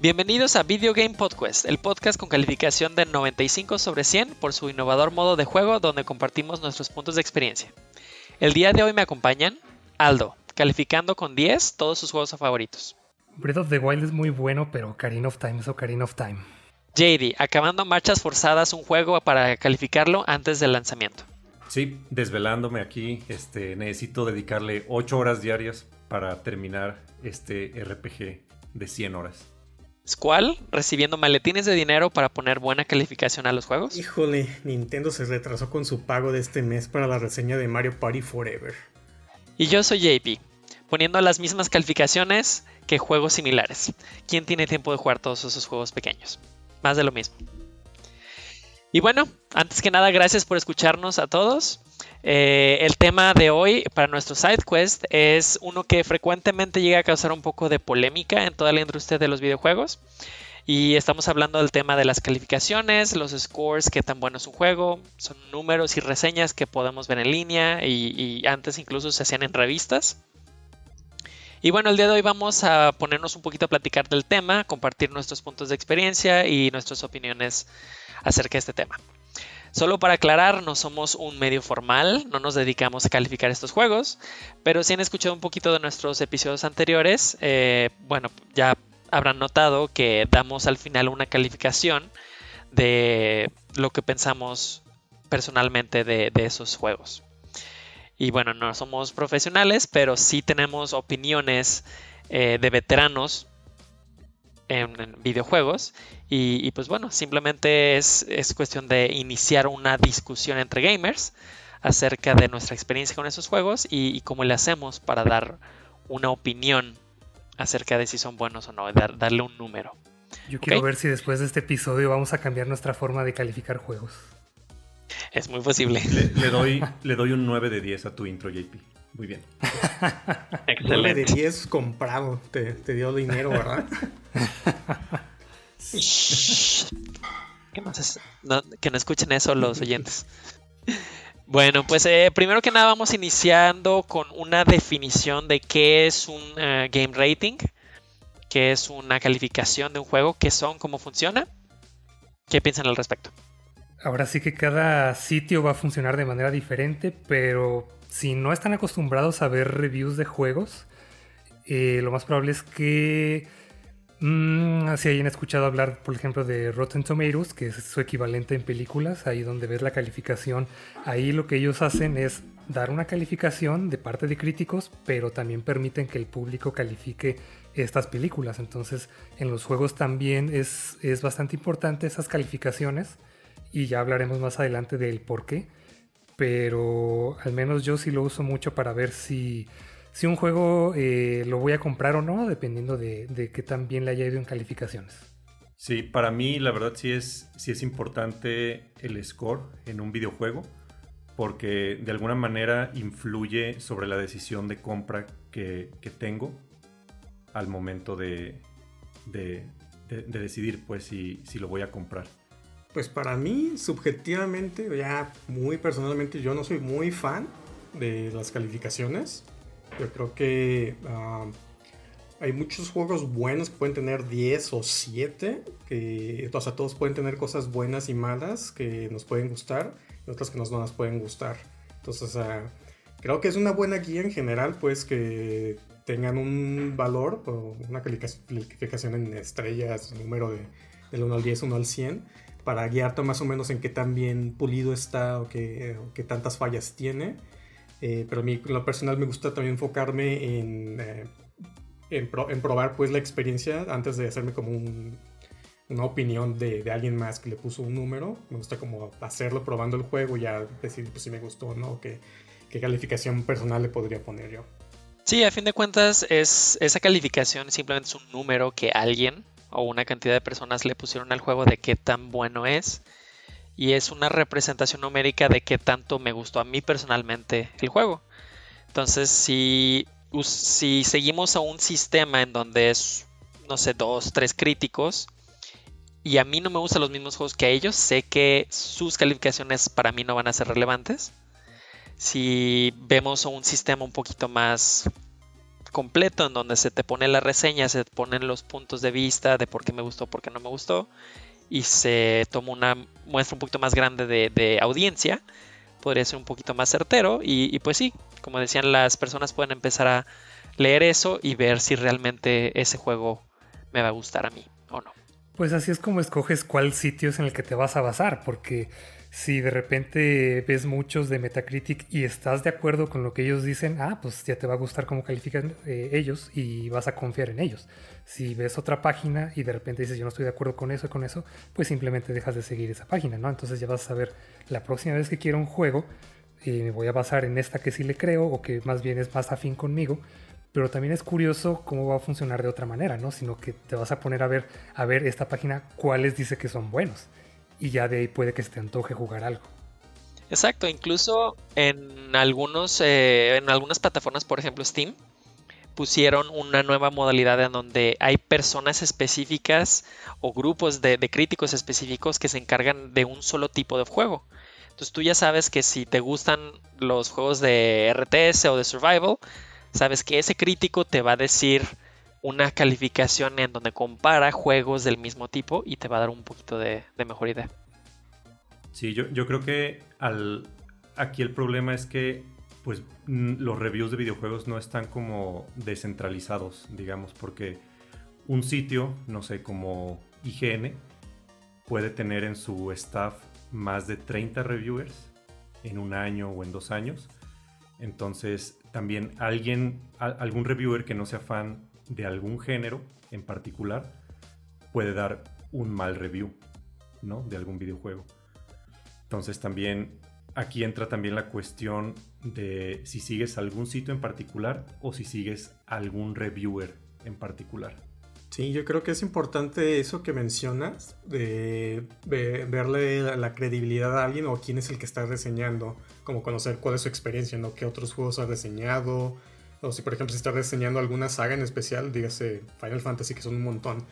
Bienvenidos a Video Game Podcast, el podcast con calificación de 95 sobre 100 por su innovador modo de juego donde compartimos nuestros puntos de experiencia. El día de hoy me acompañan Aldo, calificando con 10 todos sus juegos favoritos. Breath of the Wild es muy bueno, pero Ocarina of Time es Ocarina of Time. JD, acabando marchas forzadas un juego para calificarlo antes del lanzamiento. Sí, desvelándome aquí, este, necesito dedicarle 8 horas diarias para terminar este RPG de 100 horas. Squall recibiendo maletines de dinero para poner buena calificación a los juegos. Híjole, Nintendo se retrasó con su pago de este mes para la reseña de Mario Party Forever. Y yo soy JP, poniendo las mismas calificaciones que juegos similares. ¿Quién tiene tiempo de jugar todos esos juegos pequeños? Más de lo mismo. Y bueno, antes que nada, gracias por escucharnos a todos. Eh, el tema de hoy para nuestro side quest es uno que frecuentemente llega a causar un poco de polémica en toda la industria de los videojuegos. Y estamos hablando del tema de las calificaciones, los scores, qué tan bueno es un juego, son números y reseñas que podemos ver en línea y, y antes incluso se hacían en revistas. Y bueno, el día de hoy vamos a ponernos un poquito a platicar del tema, compartir nuestros puntos de experiencia y nuestras opiniones acerca de este tema. Solo para aclarar, no somos un medio formal, no nos dedicamos a calificar estos juegos, pero si han escuchado un poquito de nuestros episodios anteriores, eh, bueno, ya habrán notado que damos al final una calificación de lo que pensamos personalmente de, esos juegos. Y bueno, no somos profesionales, pero sí tenemos opiniones eh, de veteranos en, videojuegos. Y, pues bueno, simplemente es, cuestión de iniciar una discusión entre gamers acerca de nuestra experiencia con esos juegos y, cómo le hacemos para dar una opinión acerca de si son buenos o no, darle un número. Yo quiero ver si después de este episodio vamos a cambiar nuestra forma de calificar juegos. Es muy posible. Le, doy, le doy un 9 de 10 a tu intro, JP. Muy bien. Excelente. de 10 comprado. Te, dio dinero, ¿verdad? ¿Qué más que no escuchen eso los oyentes. Bueno, pues eh, primero que nada vamos iniciando con una definición de qué es un eh, game rating, qué es una calificación de un juego, qué son, cómo funciona. ¿Qué piensan al respecto? Ahora sí que cada sitio va a funcionar de manera diferente, pero si no están acostumbrados a ver reviews de juegos, eh, lo más probable es que mm, si hayan escuchado hablar, por ejemplo, de Rotten Tomatoes, que es su equivalente en películas, ahí donde ves la calificación, ahí lo que ellos hacen es dar una calificación de parte de críticos, pero también permiten que el público califique estas películas. Entonces, en los juegos también es, es bastante importante esas calificaciones y ya hablaremos más adelante del por qué pero al menos yo sí lo uso mucho para ver si, un juego eh, lo voy a comprar o no, dependiendo de, de qué tan bien le haya ido en calificaciones. Sí, para mí la verdad sí es, sí es importante el score en un videojuego, porque de alguna manera influye sobre la decisión de compra que, tengo al momento de, de, decidir pues si, si lo voy a comprar. Pues para mí, subjetivamente, ya muy personalmente, yo no soy muy fan de las calificaciones. Yo creo que ah, hay muchos juegos buenos que pueden tener 10 o 7, que o sea, todos pueden tener cosas buenas y malas que nos pueden gustar y otras que nos no nos pueden gustar. Entonces, uh, creo que es una buena guía en general, pues que tengan un valor o una calificación en estrellas, número de, del 1 al 10, 1 al 100 para guiarte más o menos en qué tan bien pulido está o qué, tantas fallas tiene. Eh, pero a mí, lo personal, me gusta también enfocarme en, eh, en, probar pues la experiencia antes de hacerme como una opinión de, alguien más que le puso un número. Me gusta como hacerlo probando el juego y ya decir pues, si me gustó o no, qué, qué calificación personal le podría poner yo. Sí, a fin de cuentas, es, esa calificación simplemente es un número que alguien o una cantidad de personas le pusieron al juego de qué tan bueno es. Y es una representación numérica de qué tanto me gustó a mí personalmente el juego. Entonces, si, si seguimos a un sistema en donde es, no sé, dos, tres críticos, y a mí no me gustan los mismos juegos que a ellos, sé que sus calificaciones para mí no van a ser relevantes. Si vemos un sistema un poquito más completo en donde se te pone la reseña, se te ponen los puntos de vista de por qué me gustó, por qué no me gustó, y se toma una muestra un poquito más grande de, audiencia, podría ser un poquito más certero, y, y, pues sí, como decían, las personas pueden empezar a leer eso y ver si realmente ese juego me va a gustar a mí o no. Pues así es como escoges cuál sitio es en el que te vas a basar, porque si de repente ves muchos de Metacritic y estás de acuerdo con lo que ellos dicen, ah, pues ya te va a gustar cómo califican eh, ellos y vas a confiar en ellos. Si ves otra página y de repente dices yo no estoy de acuerdo con eso y con eso, pues simplemente dejas de seguir esa página, ¿no? Entonces ya vas a saber la próxima vez que quiero un juego, eh, me voy a basar en esta que sí le creo o que más bien es más afín conmigo. Pero también es curioso cómo va a funcionar de otra manera, ¿no? Sino que te vas a poner a ver, a ver esta página cuáles dice que son buenos y ya de ahí puede que se te antoje jugar algo. Exacto, incluso en algunos eh, en algunas plataformas, por ejemplo Steam, pusieron una nueva modalidad en donde hay personas específicas o grupos de, críticos específicos que se encargan de un solo tipo de juego. Entonces tú ya sabes que si te gustan los juegos de RTS o de Survival, sabes que ese crítico te va a decir una calificación en donde compara juegos del mismo tipo y te va a dar un poquito de, mejor idea. Sí, yo, yo creo que al, aquí el problema es que pues los reviews de videojuegos no están como descentralizados, digamos, porque un sitio, no sé, como IGN, puede tener en su staff más de 30 reviewers en un año o en dos años. Entonces, también alguien, algún reviewer que no sea fan de algún género en particular puede dar un mal review, ¿no? De algún videojuego. Entonces también aquí entra también la cuestión de si sigues algún sitio en particular o si sigues algún reviewer en particular. Sí, yo creo que es importante eso que mencionas, de, verle la, credibilidad a alguien o quién es el que está reseñando, como conocer cuál es su experiencia, ¿no? qué otros juegos ha reseñado, o si por ejemplo se está reseñando alguna saga en especial, dígase Final Fantasy, que son un montón.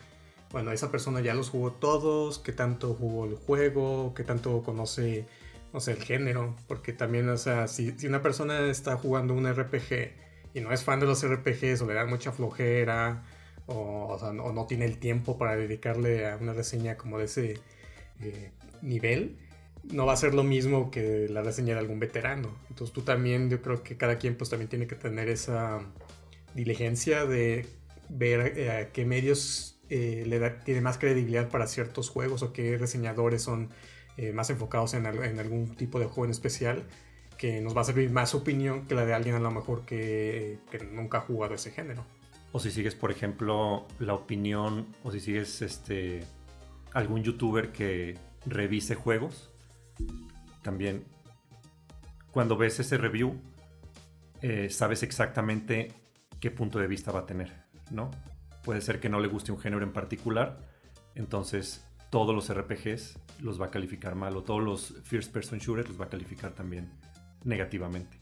Bueno, esa persona ya los jugó todos, qué tanto jugó el juego, qué tanto conoce, no sé, el género. Porque también, o sea, si, una persona está jugando un RPG y no es fan de los RPGs o le da mucha flojera o, no tiene el tiempo para dedicarle a una reseña como de ese eh, nivel, no va a ser lo mismo que la reseña de algún veterano. Entonces tú también, yo creo que cada quien pues también tiene que tener esa diligencia de ver eh, qué medios eh, le tiene más credibilidad para ciertos juegos o qué reseñadores son eh, más enfocados en, algún tipo de juego en especial que nos va a servir más opinión que la de alguien a lo mejor que, que nunca ha jugado ese género. O si sigues, por ejemplo, la opinión, o si sigues este algún youtuber que revise juegos, también cuando ves ese review, eh, sabes exactamente qué punto de vista va a tener, ¿no? Puede ser que no le guste un género en particular, entonces todos los RPGs los va a calificar mal o todos los first person shooters los va a calificar también negativamente.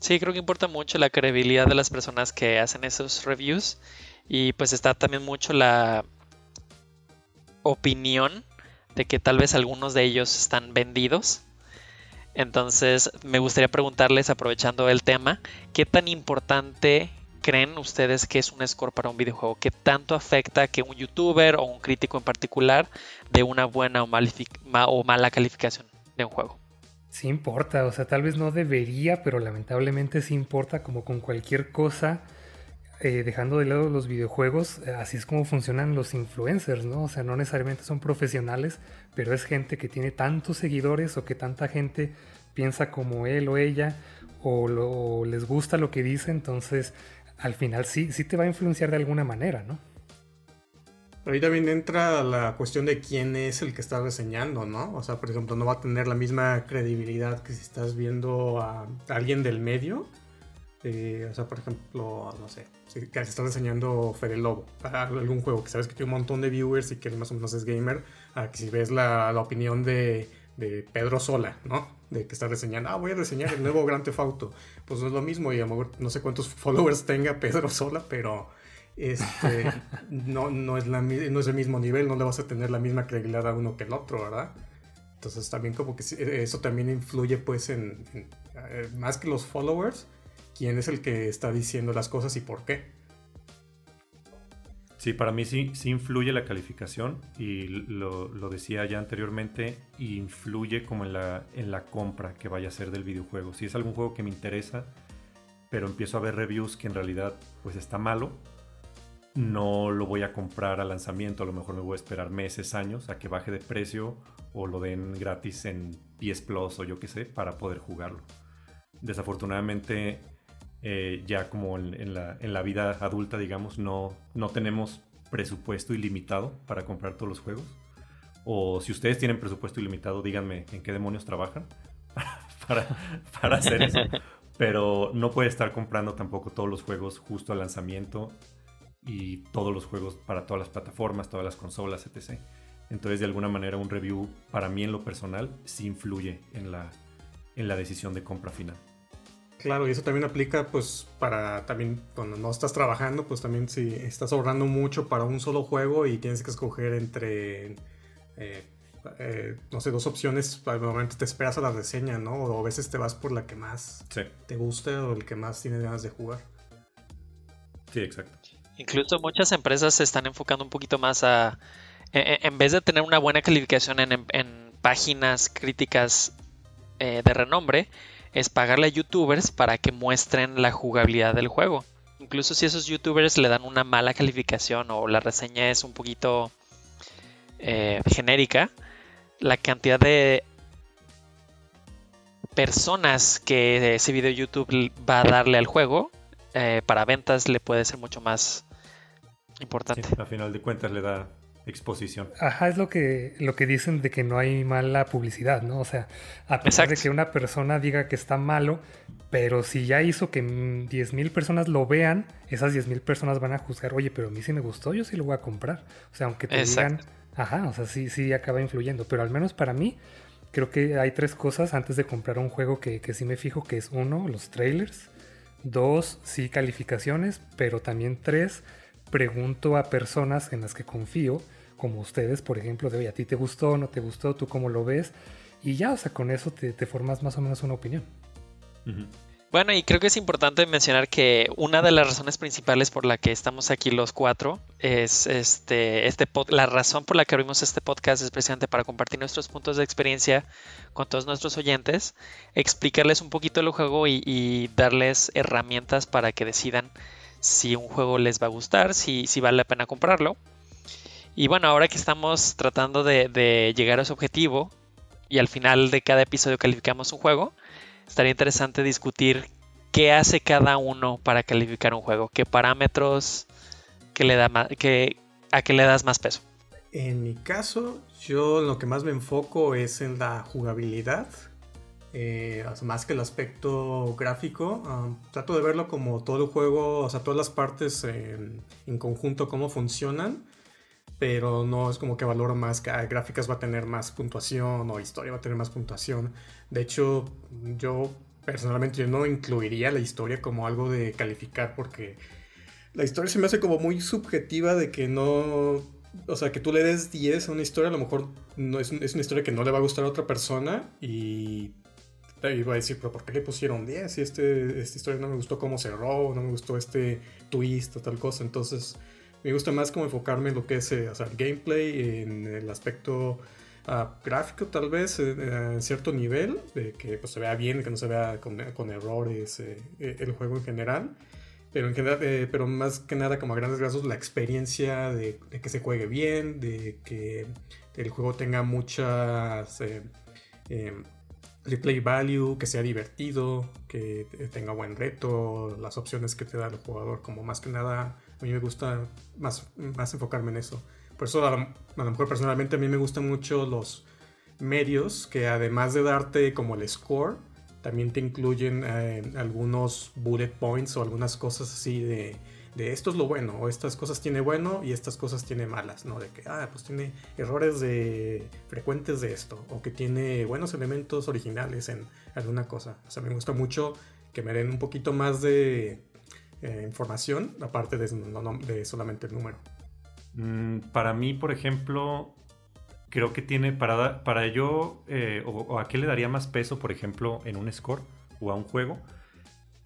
Sí, creo que importa mucho la credibilidad de las personas que hacen esos reviews y pues está también mucho la opinión de que tal vez algunos de ellos están vendidos. Entonces me gustaría preguntarles, aprovechando el tema, ¿qué tan importante creen ustedes que es un score para un videojuego? ¿Qué tanto afecta que un youtuber o un crítico en particular dé una buena o, o mala calificación de un juego? Sí importa, o sea, tal vez no debería, pero lamentablemente sí importa como con cualquier cosa eh, dejando de lado los videojuegos, eh, así es como funcionan los influencers, ¿no? O sea, no necesariamente son profesionales, pero es gente que tiene tantos seguidores o que tanta gente piensa como él o ella o, les gusta lo que dice, entonces al final sí, sí te va a influenciar de alguna manera, ¿no? ahí también entra la cuestión de quién es el que está reseñando, ¿no? O sea, por ejemplo, no va a tener la misma credibilidad que si estás viendo a alguien del medio eh, o sea, por ejemplo, no sé, si te estás enseñando Fede Lobo para algún juego que sabes que tiene un montón de viewers y que más o menos es gamer, a que si ves la, opinión de, Pedro Sola, ¿no? De que está reseñando, ah, voy a reseñar el nuevo Grand Theft Auto. Pues no es lo mismo y a lo mejor no sé cuántos followers tenga Pedro Sola, pero este, no, no, es la, no es el mismo nivel, no le vas a tener la misma credibilidad a uno que el otro, ¿verdad? Entonces también como que eso también influye pues en, en eh, más que los followers, quién es el que está diciendo las cosas y por qué. Sí, para mí sí, sí influye la calificación y lo, decía ya anteriormente, influye como en la, en la compra que vaya a ser del videojuego. Si es algún juego que me interesa, pero empiezo a ver reviews que en realidad pues está malo, no lo voy a comprar al lanzamiento, a lo mejor me voy a esperar meses, años a que baje de precio o lo den gratis en PS Plus o yo qué sé para poder jugarlo. Desafortunadamente eh, ya como en, la, vida adulta, digamos, no, no tenemos presupuesto ilimitado para comprar todos los juegos. O si ustedes tienen presupuesto ilimitado, díganme en qué demonios trabajan para, para hacer eso. Pero no puede estar comprando tampoco todos los juegos justo al lanzamiento y todos los juegos para todas las plataformas, todas las consolas, etc. Entonces, de alguna manera, un review para mí en lo personal sí influye en la, en la decisión de compra final. Claro, y eso también aplica pues para también cuando no estás trabajando, pues también si estás ahorrando mucho para un solo juego y tienes que escoger entre, eh, eh, no sé, dos opciones, momento te esperas a la reseña, ¿no? O a veces te vas por la que más te gusta o el que más tienes ganas de jugar. Sí, exacto. Incluso muchas empresas se están enfocando un poquito más a, e, e, en, vez de tener una buena calificación en, en páginas críticas eh, de renombre, es pagarle a youtubers para que muestren la jugabilidad del juego. Incluso si esos youtubers le dan una mala calificación o la reseña es un poquito eh, genérica, la cantidad de personas que ese video YouTube va a darle al juego eh, para ventas le puede ser mucho más importante. a final de cuentas le da exposición. Ajá, es lo que, lo que dicen de que no hay mala publicidad, ¿no? O sea, a pesar de que una persona diga que está malo, pero si ya hizo que 10.000 personas lo vean, esas 10.000 personas van a juzgar, oye, pero a mí sí me gustó, yo sí lo voy a comprar. O sea, aunque te digan, ajá, o sea, sí, sí acaba influyendo, pero al menos para mí, creo que hay tres cosas antes de comprar un juego que, que sí me fijo, que es uno, los trailers, dos, sí, calificaciones, pero también tres, pregunto a personas en las que confío, como ustedes, por ejemplo, de, oye, a ti te gustó, no te gustó, tú cómo lo ves, y ya, o sea, con eso te, formas más o menos una opinión. Bueno, y creo que es importante mencionar que una de las razones principales por la que estamos aquí los cuatro es este, este la razón por la que abrimos este podcast es precisamente para compartir nuestros puntos de experiencia con todos nuestros oyentes, explicarles un poquito el juego y darles herramientas para que decidan si un juego les va a gustar, si, si vale la pena comprarlo. Y bueno, ahora que estamos tratando de, llegar a ese objetivo y al final de cada episodio calificamos un juego, estaría interesante discutir qué hace cada uno para calificar un juego, qué parámetros, qué le da más, qué, a qué le das más peso. En mi caso, yo lo que más me enfoco es en la jugabilidad eh, más que el aspecto gráfico, um, trato de verlo como todo el juego, o sea, todas las partes en, conjunto, cómo funcionan, pero no es como que valoro más que gráficas va a tener más puntuación o historia va a tener más puntuación. De hecho, yo personalmente yo no incluiría la historia como algo de calificar porque la historia se me hace como muy subjetiva de que no o sea, que tú le des 10 a una historia, a lo mejor no es, es, una historia que no le va a gustar a otra persona y iba a decir, pero ¿por qué le pusieron 10? Si este, esta historia no me gustó cómo cerró, no me gustó este twist o tal cosa. Entonces, me gusta más como enfocarme en lo que es eh, el gameplay, en el aspecto ah, gráfico tal vez, eh, en cierto nivel, de que pues, se vea bien, que no se vea con, errores eh, el juego en general. Pero, en general, pero más que nada, como a grandes rasgos, la experiencia de, de, que se juegue bien, de que el juego tenga muchas replay value, que sea divertido, que tenga buen reto, las opciones que te da el jugador, como más que nada a mí me gusta más, más enfocarme en eso. Por eso a lo, mejor personalmente a mí me gustan mucho los medios que además de darte como el score, también te incluyen eh, algunos bullet points o algunas cosas así de de esto es lo bueno, o estas cosas tiene bueno y estas cosas tiene malas, ¿no? De que, ah, pues tiene errores de frecuentes de esto, o que tiene buenos elementos originales en alguna cosa. O sea, me gusta mucho que me den un poquito más de eh, información, aparte de, solamente el número. Mm, para mí, por ejemplo, creo que tiene, para, para yo, eh, o, o a qué le daría más peso, por ejemplo, en un score o a un juego,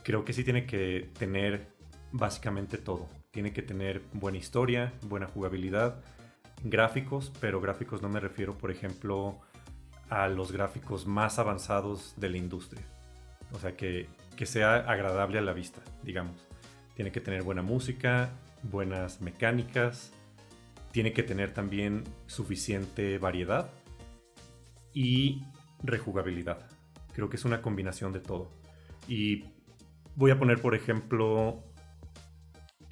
creo que sí tiene que tener básicamente todo. Tiene que tener buena historia, buena jugabilidad, gráficos, pero gráficos no me refiero, por ejemplo, a los gráficos más avanzados de la industria. O sea, que, que sea agradable a la vista, digamos. Tiene que tener buena música, buenas mecánicas, tiene que tener también suficiente variedad y rejugabilidad. Creo que es una combinación de todo. Y voy a poner, por ejemplo,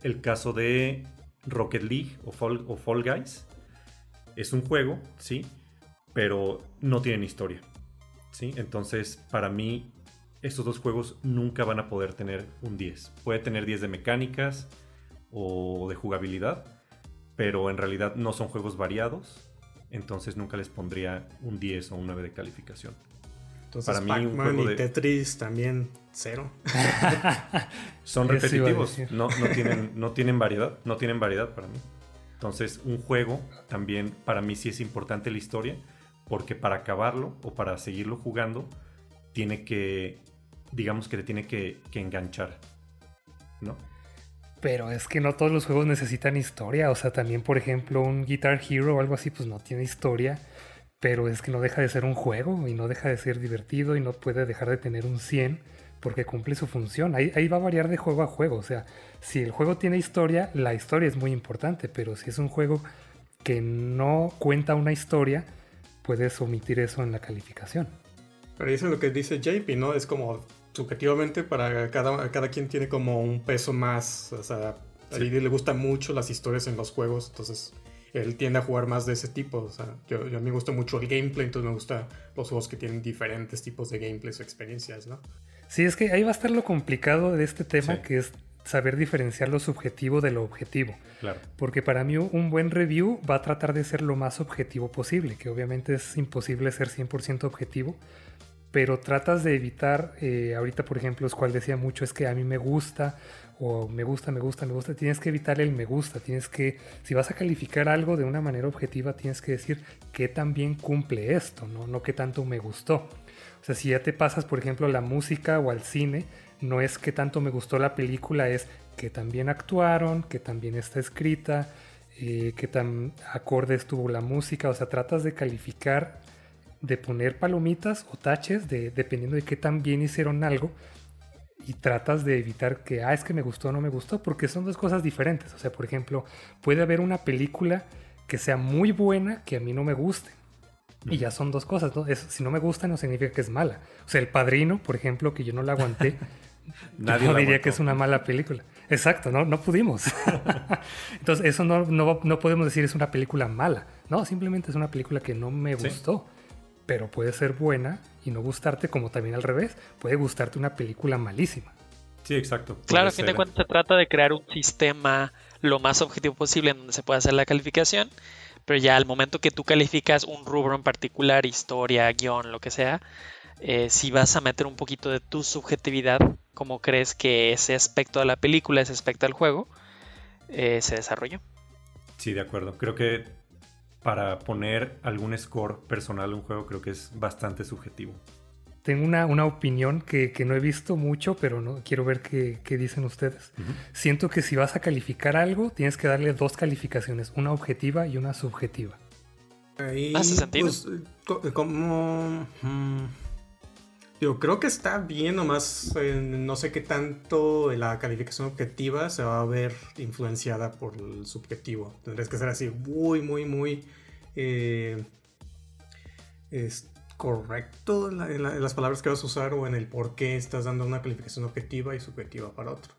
el caso de Rocket League o Fall, Guys. Es un juego, sí, pero no tienen historia. ¿sí? Entonces, para mí, estos dos juegos nunca van a poder tener un 10. Puede tener 10 de mecánicas o de jugabilidad, pero en realidad no son juegos variados. Entonces nunca les pondría un 10 o un 9 de calificación. Entonces, para mí, un juego y Tetris también cero. son repetitivos, no, no, tienen, no tienen variedad, no tienen variedad para mí. Entonces, un juego también para mí sí es importante la historia, porque para acabarlo o para seguirlo jugando, tiene que, digamos que le tiene que, enganchar, ¿no? Pero es que no todos los juegos necesitan historia. O sea, también, por ejemplo, un Guitar Hero o algo así, pues no tiene historia. Pero es que no deja de ser un juego y no deja de ser divertido y no puede dejar de tener un 100 porque cumple su función. Ahí, ahí va a variar de juego a juego. O sea, si el juego tiene historia, la historia es muy importante, pero si es un juego que no cuenta una historia, puedes omitir eso en la calificación. Pero eso es lo que dice JP, ¿no? Es como subjetivamente para cada, cada quien tiene como un peso más, o sea, a él le gustan mucho las historias en los juegos, entonces él tiende a jugar más de ese tipo, o sea, yo, yo a mí me gusta mucho el gameplay, entonces me gustan los juegos que tienen diferentes tipos de gameplays o experiencias, ¿no? Sí, es que ahí va a estar lo complicado de este tema, que es saber diferenciar lo subjetivo de lo objetivo. Claro. Porque para mí un buen review va a tratar de ser lo más objetivo posible, que obviamente es imposible ser 100% objetivo, pero tratas de evitar, eh, ahorita por ejemplo, es cual decía mucho, es que a mí me gusta, o me gusta, me gusta, me gusta, tienes que evitar el me gusta, tienes que, si vas a calificar algo de una manera objetiva, tienes que decir qué también cumple esto, no, no qué tanto me gustó. O sea, si ya te pasas, por ejemplo, a la música o al cine, no es que tanto me gustó la película, es que también actuaron, que también está escrita, eh, que tan acorde estuvo la música. O sea, tratas de calificar, de poner palomitas o taches, de, dependiendo de qué tan bien hicieron algo. Y tratas de evitar que, ah, es que me gustó o no me gustó, porque son dos cosas diferentes. O sea, por ejemplo, puede haber una película que sea muy buena que a mí no me guste y ya son dos cosas, ¿no? si no me gusta no significa que es mala. O sea, El Padrino, por ejemplo, que yo no la aguanté, Nadie no diría que es una mala película. Exacto, no, no pudimos. Entonces, eso no, no, podemos decir es una película mala. No, simplemente es una película que no me gustó. Pero puede ser buena y no gustarte, como también al revés. Puede gustarte una película malísima. Sí, exacto. Claro, a fin de cuentas se trata de crear un sistema lo más objetivo posible en donde se pueda hacer la calificación pero ya al momento que tú calificas un rubro en particular, historia, guion, lo que sea, eh, si vas a meter un poquito de tu subjetividad, como crees que ese aspecto de la película, ese aspecto del juego, eh, se desarrolló. Sí, de acuerdo. Creo que para poner algún score personal a un juego creo que es bastante subjetivo tengo una, una opinión que, no he visto mucho, pero no quiero ver qué, dicen ustedes. Siento que si vas a calificar algo, tienes que darle dos calificaciones, una objetiva y una subjetiva. ¿Hace sentido? Pues, como... Mm, yo creo que está bien, nomás no sé qué tanto la calificación objetiva se va a ver influenciada por el subjetivo. Tendrías que ser así muy, muy, muy... Eh, correcto en, las palabras que vas a usar o en el por qué estás dando una calificación objetiva y subjetiva para otro.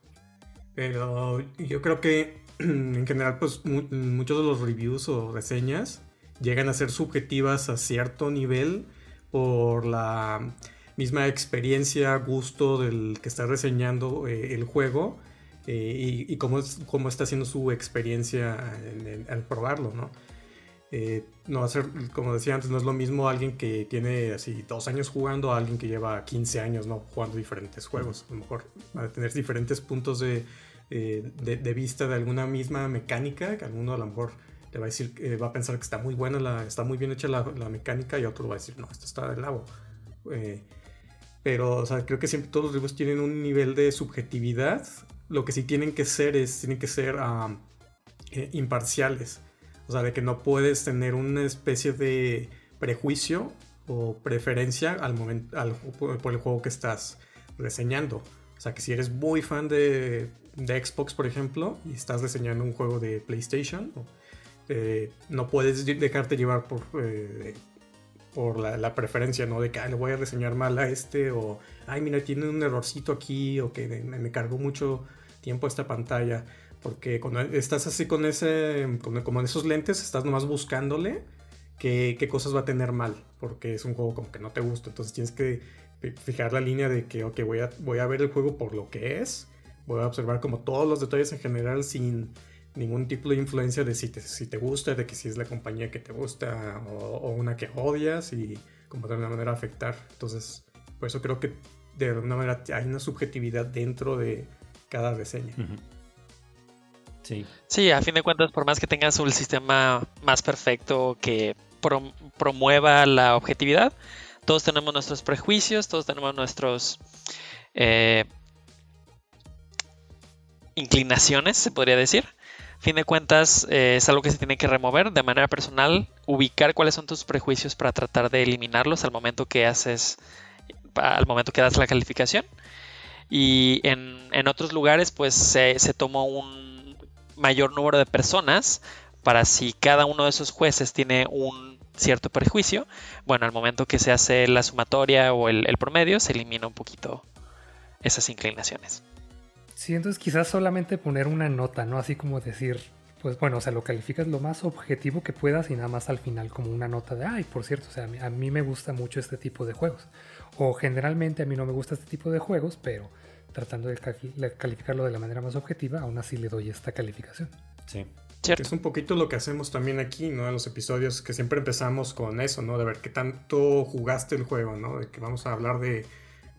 Pero yo creo que en general pues muchos de los reviews o reseñas llegan a ser subjetivas a cierto nivel por la misma experiencia, gusto del que está reseñando eh, el juego eh, y, cómo, cómo, está haciendo su experiencia al probarlo, ¿no? Eh, no va a ser, como decía antes, no es lo mismo alguien que tiene así dos años jugando a alguien que lleva 15 años no jugando diferentes juegos. A lo mejor va a tener diferentes puntos de, eh, de, vista de alguna misma mecánica, que alguno a lo mejor le va a decir, eh, va a pensar que está muy buena, la, está muy bien hecha la, la, mecánica y otro va a decir, no, esto está del lado. Pero o sea, creo que siempre todos los reviews tienen un nivel de subjetividad. Lo que sí tienen que ser es, tienen que ser eh, imparciales. O sea, de que no puedes tener una especie de prejuicio o preferencia al momento, por el juego que estás reseñando. O sea, que si eres muy fan de, de Xbox, por ejemplo, y estás diseñando un juego de PlayStation, eh, no puedes dejarte llevar por, eh, por la, preferencia, ¿no? De que le voy a reseñar mal a este, o ay, mira, tiene un errorcito aquí, o que me, cargó mucho tiempo esta pantalla. Porque cuando estás así con ese, como en esos lentes, estás nomás buscándole qué, qué, cosas va a tener mal, porque es un juego como que no te gusta. Entonces tienes que fijar la línea de que, ok, voy a, voy a ver el juego por lo que es, voy a observar como todos los detalles en general sin ningún tipo de influencia de si te, si te gusta, de que si es la compañía que te gusta o, una que odias y como de alguna manera afectar. Entonces, por eso creo que de alguna manera hay una subjetividad dentro de cada reseña. Sí. Sí, a fin de cuentas, por más que tengas un sistema más perfecto que promueva la objetividad, todos tenemos nuestros prejuicios, todos tenemos nuestros eh, inclinaciones, se podría decir fin de cuentas eh, es algo que se tiene que remover de manera personal, ubicar cuáles son tus prejuicios para tratar de eliminarlos al momento que haces, al momento que das la calificación. Y en, otros lugares pues se, se tomó un mayor número de personas para si cada uno de esos jueces tiene un cierto prejuicio, bueno, al momento que se hace la sumatoria o el promedio, se elimina un poquito esas inclinaciones. Sí, entonces quizás solamente poner una nota, ¿no? Así como decir, pues bueno, o sea, lo calificas lo más objetivo que puedas y nada más al final como una nota de, ay, por cierto, o sea, a mí me gusta mucho este tipo de juegos. O generalmente a mí no me gusta este tipo de juegos, pero tratando de calificarlo de la manera más objetiva, aún así le doy esta calificación. Sí. Es un poquito lo que hacemos también aquí, ¿no? En los episodios que siempre empezamos con eso, ¿no? De ver qué tanto jugaste el juego, ¿no? De que vamos a hablar de,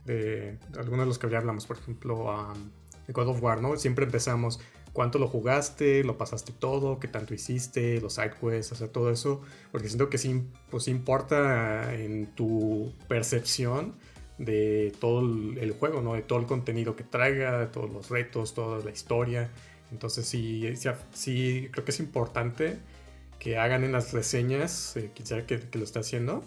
de algunos de los que ya hablamos, por ejemplo, de God of War, ¿no? Siempre empezamos, ¿cuánto lo jugaste? ¿Lo pasaste todo? ¿Qué tanto hiciste? Los sidequests, o sea, todo eso. Porque siento que sí, pues importa en tu percepción de todo el juego, ¿no? De todo el contenido que traiga, de todos los retos, toda la historia. Entonces sí, sí creo que es importante que hagan en las reseñas, eh, quizá que, que lo está haciendo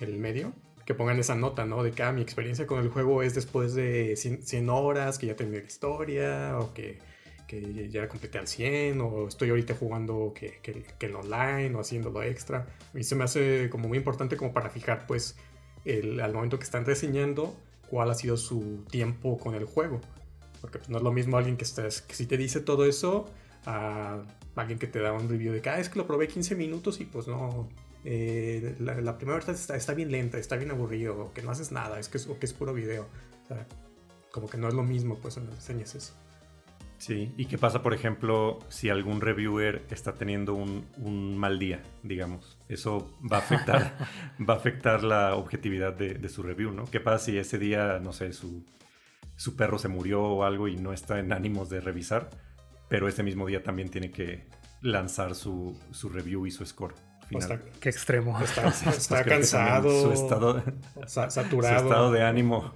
el medio, que pongan esa nota, ¿no? De que ah, mi experiencia con el juego es después de 100, horas, que ya terminé la historia, o que, que ya completé al 100, o estoy ahorita jugando que, que, que el online, o haciéndolo extra. Mí se me hace como muy importante como para fijar, pues, el, al momento que están reseñando, cuál ha sido su tiempo con el juego. Porque pues, no es lo mismo alguien que, está, que si te dice todo eso, a alguien que te da un review de que, ah, es que lo probé 15 minutos y pues no, eh, la, primera verdad está, bien lenta, está bien aburrido, que no haces nada, es que es, que es puro video. como que no es lo mismo, pues en las reseñas eso. Sí, ¿y qué pasa, por ejemplo, si algún reviewer está teniendo un, mal día, digamos? Eso va a afectar, va a afectar la objetividad de, su review, ¿no? ¿Qué pasa si ese día, no sé, su, su perro se murió o algo y no está en ánimos de revisar, pero ese mismo día también tiene que lanzar su, su review y su score? Qué extremo. Está, cansado. Su estado, saturado. Su estado de ánimo.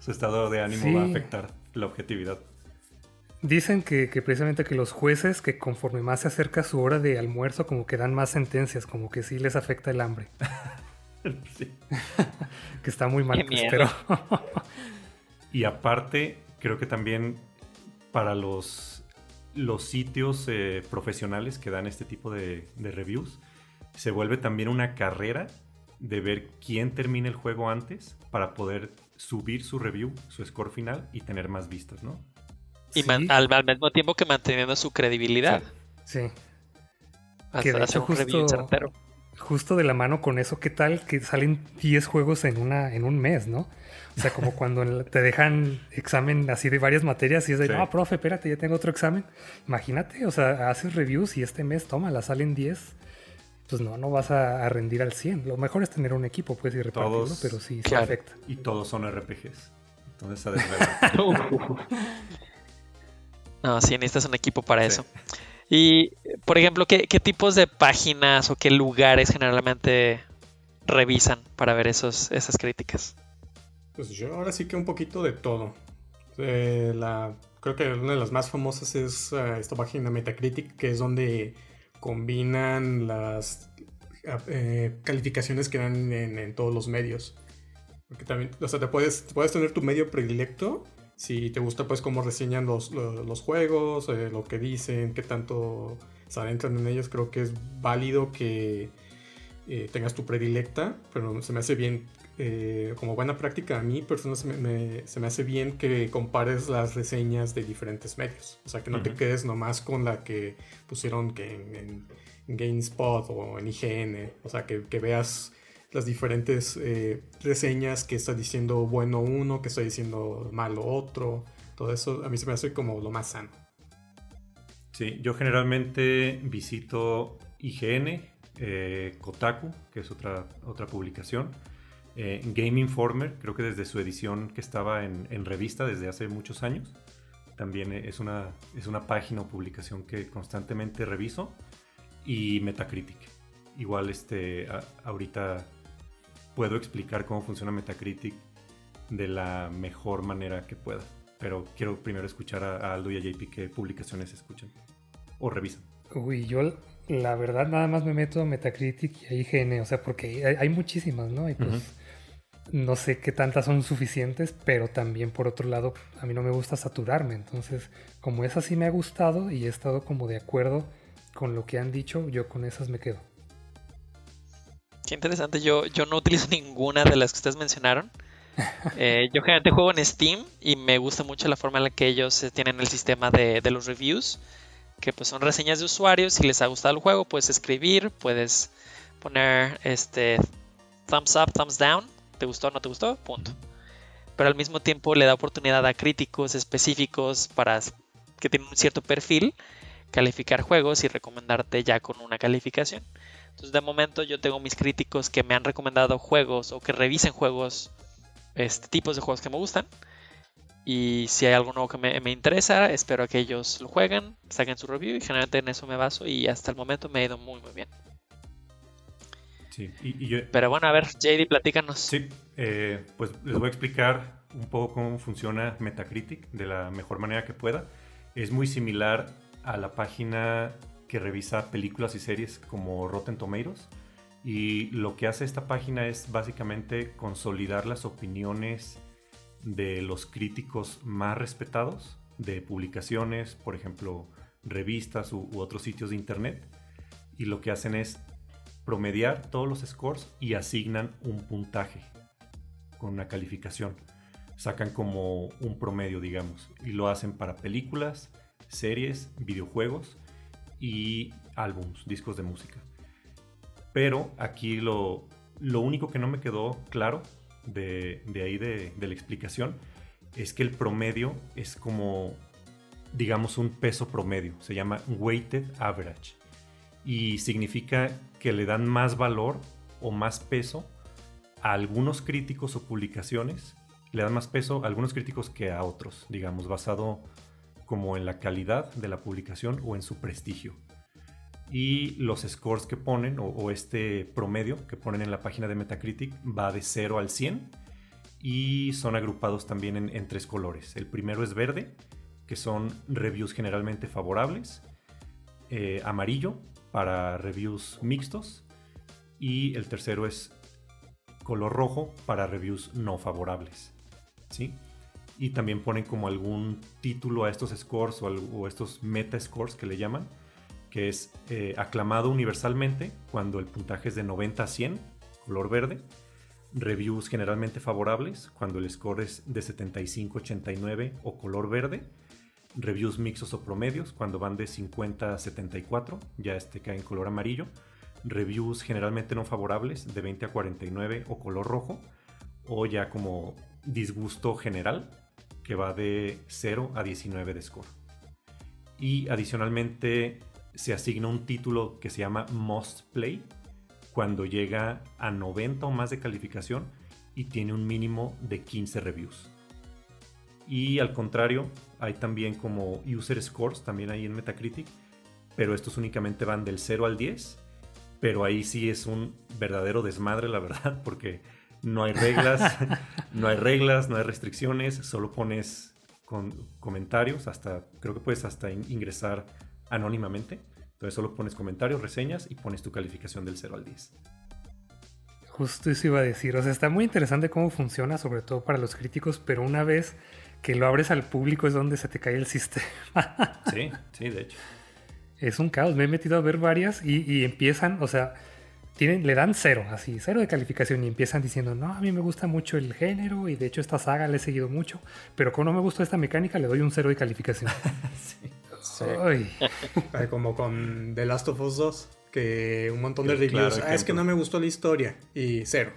Su estado de ánimo va a afectar la objetividad. Dicen que, precisamente que los jueces, que conforme más se acerca su hora de almuerzo, como que dan más sentencias, como que sí les afecta el hambre. que está muy mal, pues, pero. y aparte, creo que también para los, los sitios eh, profesionales que dan este tipo de, de reviews, se vuelve también una carrera de ver quién termina el juego antes para poder subir su review, su score final y tener más vistas, ¿no? Y al, mismo tiempo que manteniendo su credibilidad. Sí. que de hecho justo, justo de la mano con eso, ¿qué tal que salen 10 juegos en, una, en un mes, ¿no? O sea, como cuando te dejan examen así de varias materias y es de, no, profe, espérate, ya tengo otro examen. Imagínate, o sea, haces reviews y este mes, toma, la salen 10 pues no, no vas a, rendir al 100. Lo mejor es tener un equipo, pues, y repartirlo, pero sí, se afecta. Y todos son RPGs. Entonces, a No, sí, necesitas un equipo para eso. Y, por ejemplo, ¿qué, tipos de páginas o qué lugares generalmente revisan para ver esos, esas críticas? Pues yo ahora sí que un poquito de todo. Eh, la, creo que una de las más famosas es eh, esta página Metacritic, que es donde combinan las eh, calificaciones que dan en, todos los medios. Porque también, o sea, te puedes, puedes tener tu medio predilecto si te gusta pues cómo reseñan los, los, juegos, lo que dicen, qué tanto se adentran en ellos, creo que es válido que tengas tu predilecta, pero se me hace bien eh, como buena práctica a mí, personas se me, se me, hace bien que compares las reseñas de diferentes medios. O sea, que no te quedes nomás con la que pusieron que en, GameSpot o en IGN. O sea, que, que veas las diferentes eh, reseñas que está diciendo bueno uno, que está diciendo malo otro. Todo eso a mí se me hace como lo más sano. Sí, yo generalmente visito IGN, eh, Kotaku, que es otra, otra publicación eh, Game Informer, creo que desde su edición que estaba en, revista desde hace muchos años. También es una, es una página o publicación que constantemente reviso. Y Metacritic. Igual este, ahorita puedo explicar cómo funciona Metacritic de la mejor manera que pueda. Pero quiero primero escuchar a, Aldo y a JP qué publicaciones escuchan o revisan. Uy, yo la verdad nada más me meto a Metacritic y a IGN, o sea, porque hay, muchísimas, ¿no? Y pues no sé qué tantas son suficientes, pero también por otro lado a mí no me gusta saturarme. Entonces, como esa sí me ha gustado y he estado como de acuerdo con lo que han dicho, yo con esas me quedo. Qué interesante, yo, yo no utilizo ninguna de las que ustedes mencionaron. Eh, yo generalmente juego en Steam y me gusta mucho la forma en la que ellos eh, tienen el sistema de, de los reviews, que pues son reseñas de usuarios. Si les ha gustado el juego, puedes escribir, puedes poner este thumbs up, thumbs down ¿Te gustó o no te gustó? Punto. Pero al mismo tiempo le da oportunidad a críticos específicos para que tienen un cierto perfil calificar juegos y recomendarte ya con una calificación. Entonces de momento yo tengo mis críticos que me han recomendado juegos o que revisen juegos, este, tipos de juegos que me gustan. Y si hay algo nuevo que me, me, interesa, espero que ellos lo jueguen, saquen su review y generalmente en eso me baso y hasta el momento me ha ido muy muy bien. Pero bueno, a ver, JD, platícanos. Sí, eh, pues les voy a explicar un poco cómo funciona Metacritic de la mejor manera que pueda. Es muy similar a la página que revisa películas y series como Rotten Tomatoes. Y lo que hace esta página es básicamente consolidar las opiniones de los críticos más respetados de publicaciones, por ejemplo, revistas u, otros sitios de internet. Y lo que hacen es promediar todos los scores y asignan un puntaje con una calificación. Sacan como un promedio, digamos, y lo hacen para películas, series, videojuegos y álbums, discos de música. Pero aquí lo, lo único que no me quedó claro de, ahí de, de la explicación es que el promedio es como, digamos, un peso promedio. Se llama weighted average y significa que le dan más valor o más peso a algunos críticos o publicaciones, le dan más peso a algunos críticos que a otros, digamos, basado como en la calidad de la publicación o en su prestigio. Y los scores que ponen, o, este promedio que ponen en la página de Metacritic, va de 0 al 100 y son agrupados también en, tres colores. El primero es verde, que son reviews generalmente favorables. Eh, amarillo, para reviews mixtos y el tercero es color rojo para reviews no favorables. ¿sí? Y también ponen como algún título a estos scores o, estos meta scores que le llaman, que es eh, aclamado universalmente cuando el puntaje es de 90 a 100, color verde. Reviews generalmente favorables cuando el score es de 75 a 89 o color verde reviews mixtos o promedios cuando van de 50 a 74, ya este cae en color amarillo, reviews generalmente no favorables de 20 a 49 o color rojo, o ya como disgusto general que va de 0 a 19 de score. Y adicionalmente se asigna un título que se llama Must Play cuando llega a 90 o más de calificación y tiene un mínimo de 15 reviews. Y al contrario, hay también como user scores, también ahí en Metacritic, pero estos únicamente van del 0 al 10, pero ahí sí es un verdadero desmadre, la verdad, porque No hay reglas, no hay reglas, no hay restricciones, solo pones con comentarios, hasta creo que puedes hasta ingresar anónimamente. Entonces solo pones comentarios, reseñas y pones tu calificación del 0 al 10. Justo eso iba a decir, o sea, está muy interesante cómo funciona, sobre todo para los críticos, pero una vez que lo abres al público es donde se te cae el sistema. sí, sí, de hecho. Es un caos, me he metido a ver varias y, y empiezan, o sea, tienen, le dan cero, así, cero de calificación y empiezan diciendo, no, a mí me gusta mucho el género y de hecho esta saga le he seguido mucho, pero como no me gustó esta mecánica le doy un cero de calificación. sí. Como con The Last of Us 2, que un montón de reviews, ah, es que no me gustó la historia y cero.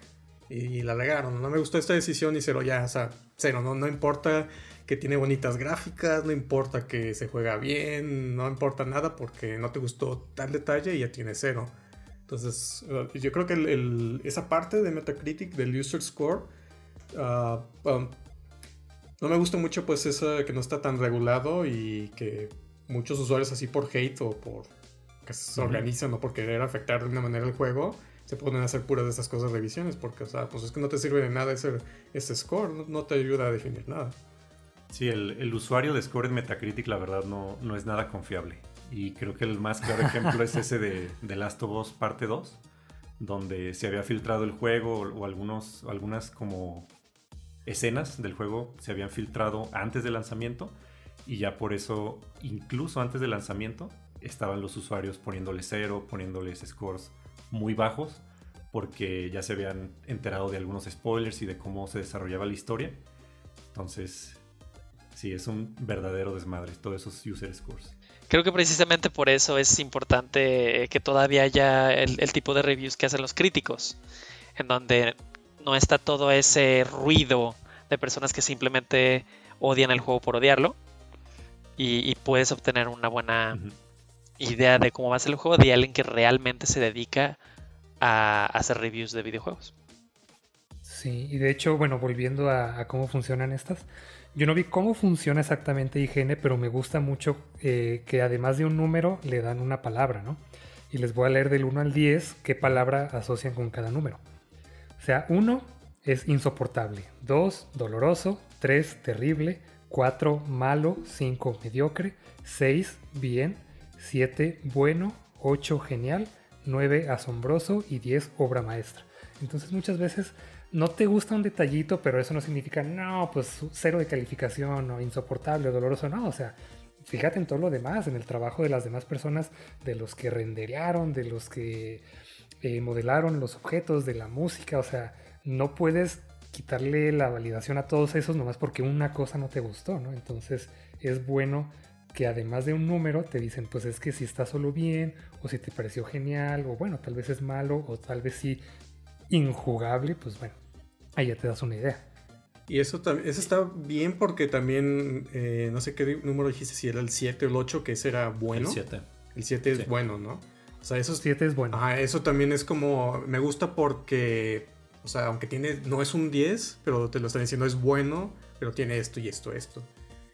Y, la regaron, no me gustó esta decisión y cero ya, o sea, cero, no, no importa que tiene bonitas gráficas, no importa que se juega bien, no importa nada porque no te gustó tal detalle y ya tiene cero. Entonces, uh, yo creo que esa parte de Metacritic, del user score, uh, um, no me gusta mucho pues eso que no está tan regulado y que muchos usuarios así por hate o por que se organizan o por querer afectar de una manera el juego, se ponen a hacer puras de estas cosas revisiones porque, o sea, pues es que no te sirve de nada ese, ese score, no, te ayuda a definir nada. Sí, el, usuario de score en Metacritic la verdad no, no es nada confiable. Y creo que el más claro ejemplo es ese de, de Last of Us parte 2, donde se había filtrado el juego o, algunos, algunas como escenas del juego se habían filtrado antes del lanzamiento y ya por eso, incluso antes del lanzamiento, estaban los usuarios poniéndoles cero, poniéndoles scores muy bajos, porque ya se habían enterado de algunos spoilers y de cómo se desarrollaba la historia. Entonces, sí, es un verdadero desmadre todos esos user scores. Creo que precisamente por eso es importante que todavía haya el, tipo de reviews que hacen los críticos, en donde no está todo ese ruido de personas que simplemente odian el juego por odiarlo y, puedes obtener una buena idea de cómo va a ser el juego de alguien que realmente se dedica a hacer reviews de videojuegos. Sí, y de hecho, bueno, volviendo a cómo funcionan estas, yo no vi cómo funciona exactamente IGN, pero me gusta mucho eh, que además de un número le dan una palabra, ¿no? Y les voy a leer del 1 al 10 qué palabra asocian con cada número. O sea, 1 es insoportable, 2 doloroso, 3 terrible, 4 malo, 5 mediocre, 6 bien, 7 bueno, 8 genial, 9 asombroso y 10 obra maestra. Entonces muchas veces no te gusta un detallito, pero eso no significa, no, pues cero de calificación o insoportable o doloroso, no, o sea, fíjate en todo lo demás, en el trabajo de las demás personas, de los que renderearon, de los que eh, modelaron los objetos, de la música, o sea, no puedes quitarle la validación a todos esos nomás porque una cosa no te gustó, ¿no? Entonces es bueno que además de un número te dicen, pues es que si está solo bien, o si te pareció genial, o bueno, tal vez es malo, o tal vez sí injugable, pues bueno, ahí ya te das una idea. Y eso, eso está bien porque también, eh, no sé qué número dijiste, si era el 7 o el 8, que ese era bueno. El 7. El 7 es bueno, ¿no? O sea, eso 7 es bueno. Ajá, eso también es como, me gusta porque, o sea, aunque tiene, no es un 10, pero te lo están diciendo es bueno, pero tiene esto y esto, esto.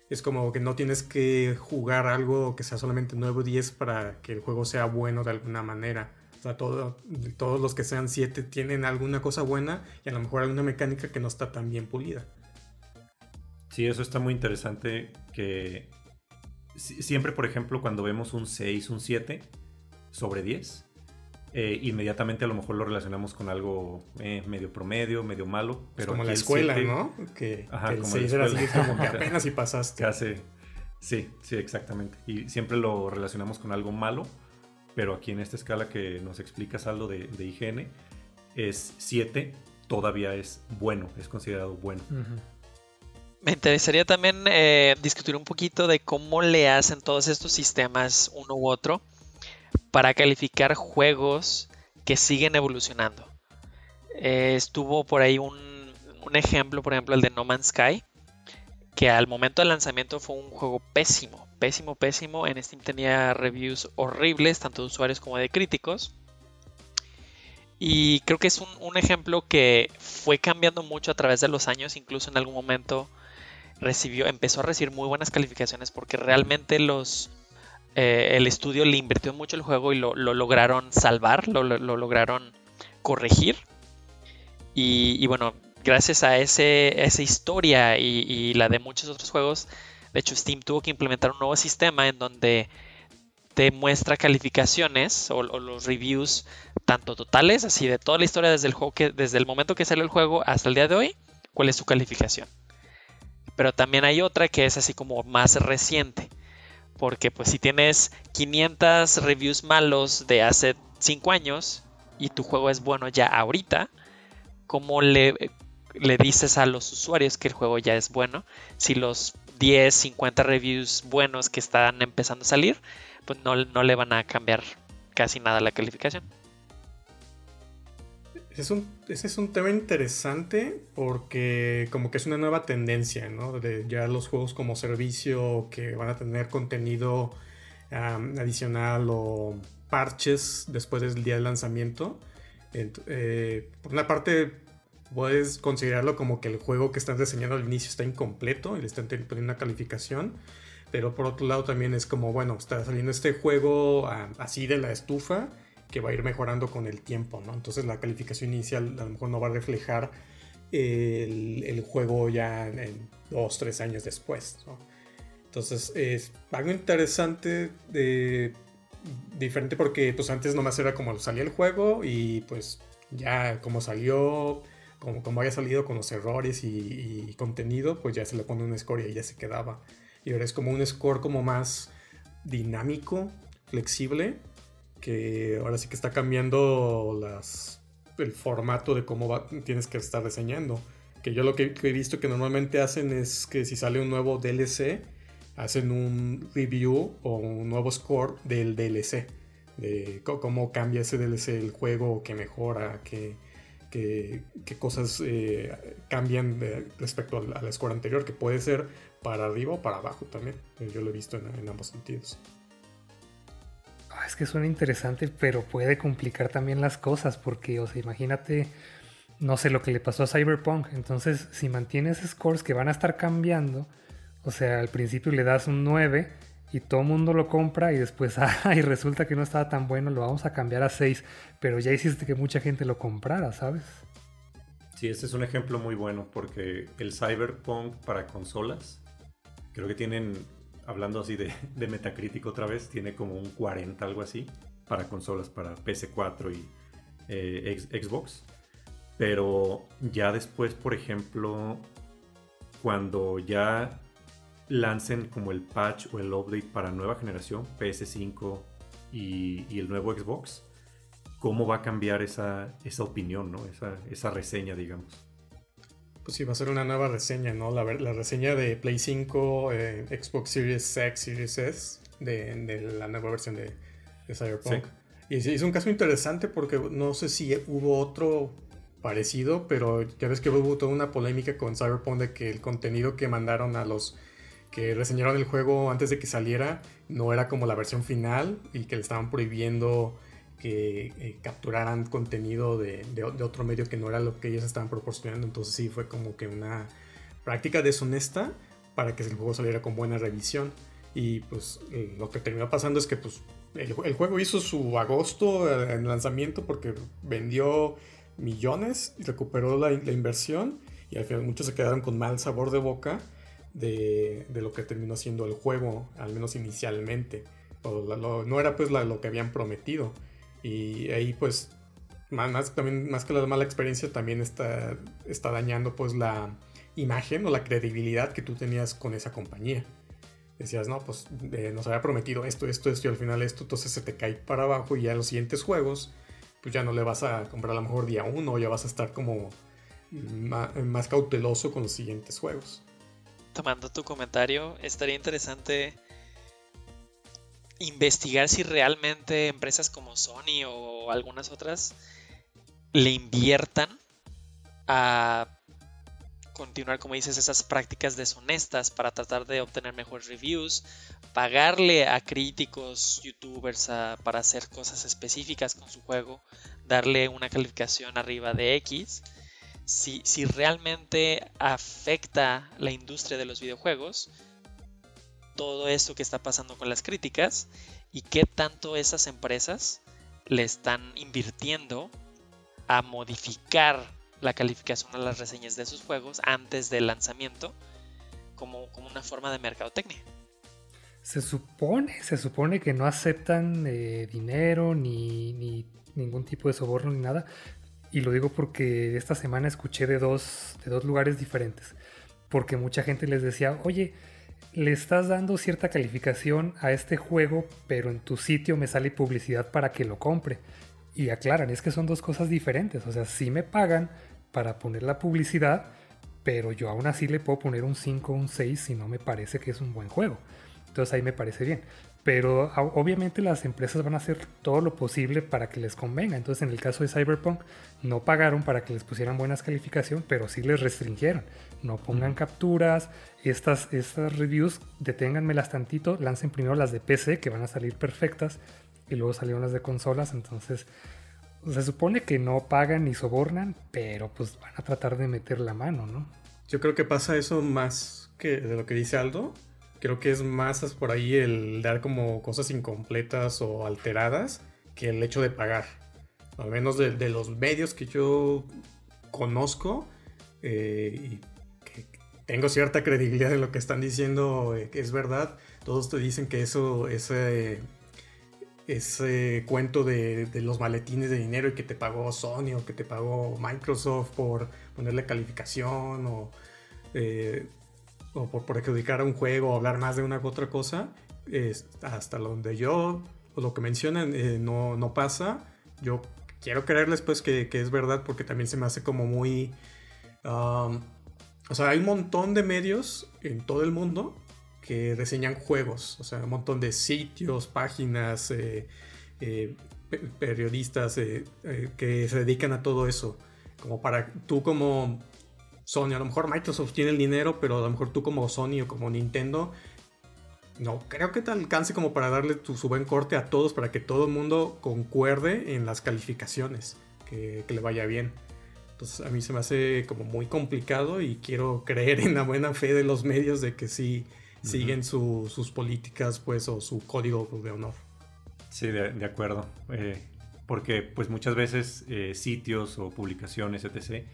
Es como que no tienes que jugar algo que sea solamente 9 o 10 para que el juego sea bueno de alguna manera. O sea, todos los que sean 7 tienen alguna cosa buena y a lo mejor alguna mecánica que no está tan bien pulida. Sí, eso está muy interesante que siempre, por ejemplo, cuando vemos un 6, un 7 sobre 10, eh, inmediatamente a lo mejor lo relacionamos con algo eh, medio promedio, medio malo. Pero como la escuela, ¿no? Que, el 6 era así como que apenas si pasaste. sí, sí, exactamente. Y siempre lo relacionamos con algo malo pero aquí en esta escala que nos explica Saldo de, de IGN, es 7, todavía es bueno, es considerado bueno. Me interesaría también eh, discutir un poquito de cómo le hacen todos estos sistemas uno u otro para calificar juegos que siguen evolucionando. Eh, estuvo por ahí un, un, ejemplo, por ejemplo, el de No Man's Sky, que al momento del lanzamiento fue un juego pésimo, pésimo, pésimo. En Steam tenía reviews horribles, tanto de usuarios como de críticos. Y creo que es un, ejemplo que fue cambiando mucho a través de los años. Incluso en algún momento recibió, empezó a recibir muy buenas calificaciones porque realmente los, eh, el estudio le invirtió mucho el juego y lo, lograron salvar, lo, lograron corregir. Y, bueno, gracias a esa historia y, la de muchos otros juegos, de hecho Steam tuvo que implementar un nuevo sistema en donde te muestra calificaciones o, los reviews tanto totales, así de toda la historia desde el juego que, desde el momento que salió el juego hasta el día de hoy, cuál es su calificación. Pero también hay otra que es así como más reciente. Porque pues si tienes 500 reviews malos de hace 5 años y tu juego es bueno ya ahorita, ¿cómo le, le dices a los usuarios que el juego ya es bueno? Si los 10, 50 reviews buenos que están empezando a salir, pues no, no le van a cambiar casi nada la calificación. Ese es, un, ese es un tema interesante porque como que es una nueva tendencia, ¿no? De ya los juegos como servicio que van a tener contenido adicional o parches después del día de lanzamiento. Eh, por una parte, puedes considerarlo como que el juego que están diseñando al inicio está incompleto y le están poniendo una calificación. Pero por otro lado también es como, bueno, está saliendo este juego así de la estufa que va a ir mejorando con el tiempo, ¿no? Entonces la calificación inicial a lo mejor no va a reflejar el, juego ya en, dos, tres años después, ¿no? Entonces es algo interesante de diferente porque pues antes nomás era como salía el juego y pues ya como salió, como, como haya salido con los errores y, contenido, pues ya se le pone un score y ya se quedaba. Y ahora es como un score como más dinámico, flexible, que ahora sí que está cambiando las, el formato de cómo tienes que estar diseñando. Que yo lo que he visto que normalmente hacen es que si sale un nuevo DLC, hacen un review o un nuevo score del DLC, de cómo cambia ese DLC el juego, qué mejora, qué, qué, cosas eh, cambian respecto al, score anterior, que puede ser para arriba o para abajo también. Yo lo he visto en, ambos sentidos. Ah, es que suena interesante, pero puede complicar también las cosas, porque, o sea, imagínate, no sé lo que le pasó a Cyberpunk. Entonces, si mantienes scores que van a estar cambiando, o sea, al principio le das un 9 y todo el mundo lo compra y después, ay, resulta que no estaba tan bueno, lo vamos a cambiar a 6, pero ya hiciste que mucha gente lo comprara, ¿sabes? Sí, este es un ejemplo muy bueno porque el Cyberpunk para consolas, creo que tienen, hablando así de, Metacritic otra vez, tiene como un 40, algo así, para consolas, para PS4 y eh, Xbox. Pero ya después, por ejemplo, cuando ya lancen como el patch o el update para nueva generación, PS5 y, el nuevo Xbox, ¿cómo va a cambiar esa, esa opinión, ¿no? esa, esa reseña, digamos? Pues sí, va a ser una nueva reseña, ¿no? La, la reseña de Play 5, eh, Xbox Series X, Series S, de, la nueva versión de, Cyberpunk. Y es un caso interesante porque no sé si hubo otro parecido, pero ya ves que hubo toda una polémica con Cyberpunk de que el contenido que mandaron a los que reseñaron el juego antes de que saliera no era como la versión final y que le estaban prohibiendo que eh, capturaran contenido de, otro medio que no era lo que ellos estaban proporcionando. Entonces sí fue como que una práctica deshonesta para que el juego saliera con buena revisión. Y pues eh, lo que terminó pasando es que pues el, juego hizo su agosto eh, en lanzamiento porque vendió millones y recuperó la, la inversión y al final muchos se quedaron con mal sabor de boca de, lo que terminó siendo el juego, al menos inicialmente. no era pues lo que habían prometido. Y ahí pues, más, también, más que la mala experiencia, también está, está dañando pues la imagen o la credibilidad que tú tenías con esa compañía. Decías, no, pues eh, nos había prometido esto, esto, esto y al final esto, entonces se te cae para abajo y ya los siguientes juegos, pues ya no le vas a comprar a lo mejor día uno, ya vas a estar como más cauteloso con los siguientes juegos tomando tu comentario, estaría interesante investigar si realmente empresas como Sony o algunas otras le inviertan a continuar, como dices, esas prácticas deshonestas para tratar de obtener mejores reviews, pagarle a críticos, youtubers para hacer cosas específicas con su juego, darle una calificación arriba de X. Si, realmente afecta la industria de los videojuegos todo esto que está pasando con las críticas y qué tanto esas empresas le están invirtiendo a modificar la calificación a las reseñas de sus juegos antes del lanzamiento como, como una forma de mercadotecnia. Se supone, se supone que no aceptan eh, dinero ni, ni, ningún tipo de soborno ni nada. Y lo digo porque esta semana escuché de dos, de dos lugares diferentes. Porque mucha gente les decía, oye, le estás dando cierta calificación a este juego, pero en tu sitio me sale publicidad para que lo compre. Y aclaran, es que son dos cosas diferentes. O sea, sí me pagan para poner la publicidad, pero yo aún así le puedo poner un 5 o un 6 si no me parece que es un buen juego. Entonces ahí me parece bien. Pero obviamente las empresas van a hacer todo lo posible para que les convenga. Entonces en el caso de Cyberpunk no pagaron para que les pusieran buenas calificaciones, pero sí les restringieron. No pongan capturas, estas, estas reviews deténganmelas tantito, lancen primero las de PC que van a salir perfectas y luego salieron las de consolas. Entonces se supone que no pagan ni sobornan, pero pues van a tratar de meter la mano, ¿no? Yo creo que pasa eso más que de lo que dice Aldo Creo que es más por ahí el dar como cosas incompletas o alteradas que el hecho de pagar. Al menos de, los medios que yo conozco eh, y tengo cierta credibilidad en lo que están diciendo eh, que es verdad, todos te dicen que eso, ese, ese cuento de, los maletines de dinero y que te pagó Sony o que te pagó Microsoft por ponerle calificación o eh, o por perjudicar a un juego o hablar más de una u otra cosa, es hasta donde yo, lo que mencionan, eh, no, no, pasa. Yo quiero creerles pues que, que, es verdad porque también se me hace como muy... Um, o sea, hay un montón de medios en todo el mundo que reseñan juegos, o sea, un montón de sitios, páginas, eh, eh, periodistas que se dedican a todo eso. Como para tú como Sony. A lo mejor Microsoft tiene el dinero, pero a lo mejor tú como Sony o como Nintendo, no creo que te alcance como para darle tu, su buen corte a todos, para que todo el mundo concuerde en las calificaciones, que, le vaya bien. Entonces a mí se me hace como muy complicado y quiero creer en la buena fe de los medios de que sí siguen sus políticas pues o su código de honor. Sí, de, acuerdo. Eh, porque pues muchas veces eh, sitios o publicaciones, etc.,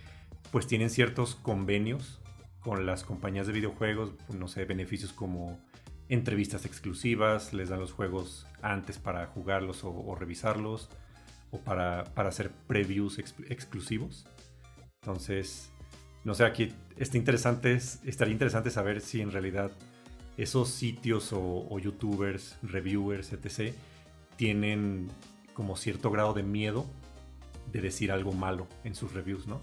pues tienen ciertos convenios con las compañías de videojuegos, no sé, beneficios como entrevistas exclusivas, les dan los juegos antes para jugarlos o, revisarlos, o para, hacer previews exclusivos. Entonces, no sé, aquí está interesante, estaría interesante saber si en realidad esos sitios o, o youtubers, reviewers, etc., tienen como cierto grado de miedo de decir algo malo en sus reviews, ¿no?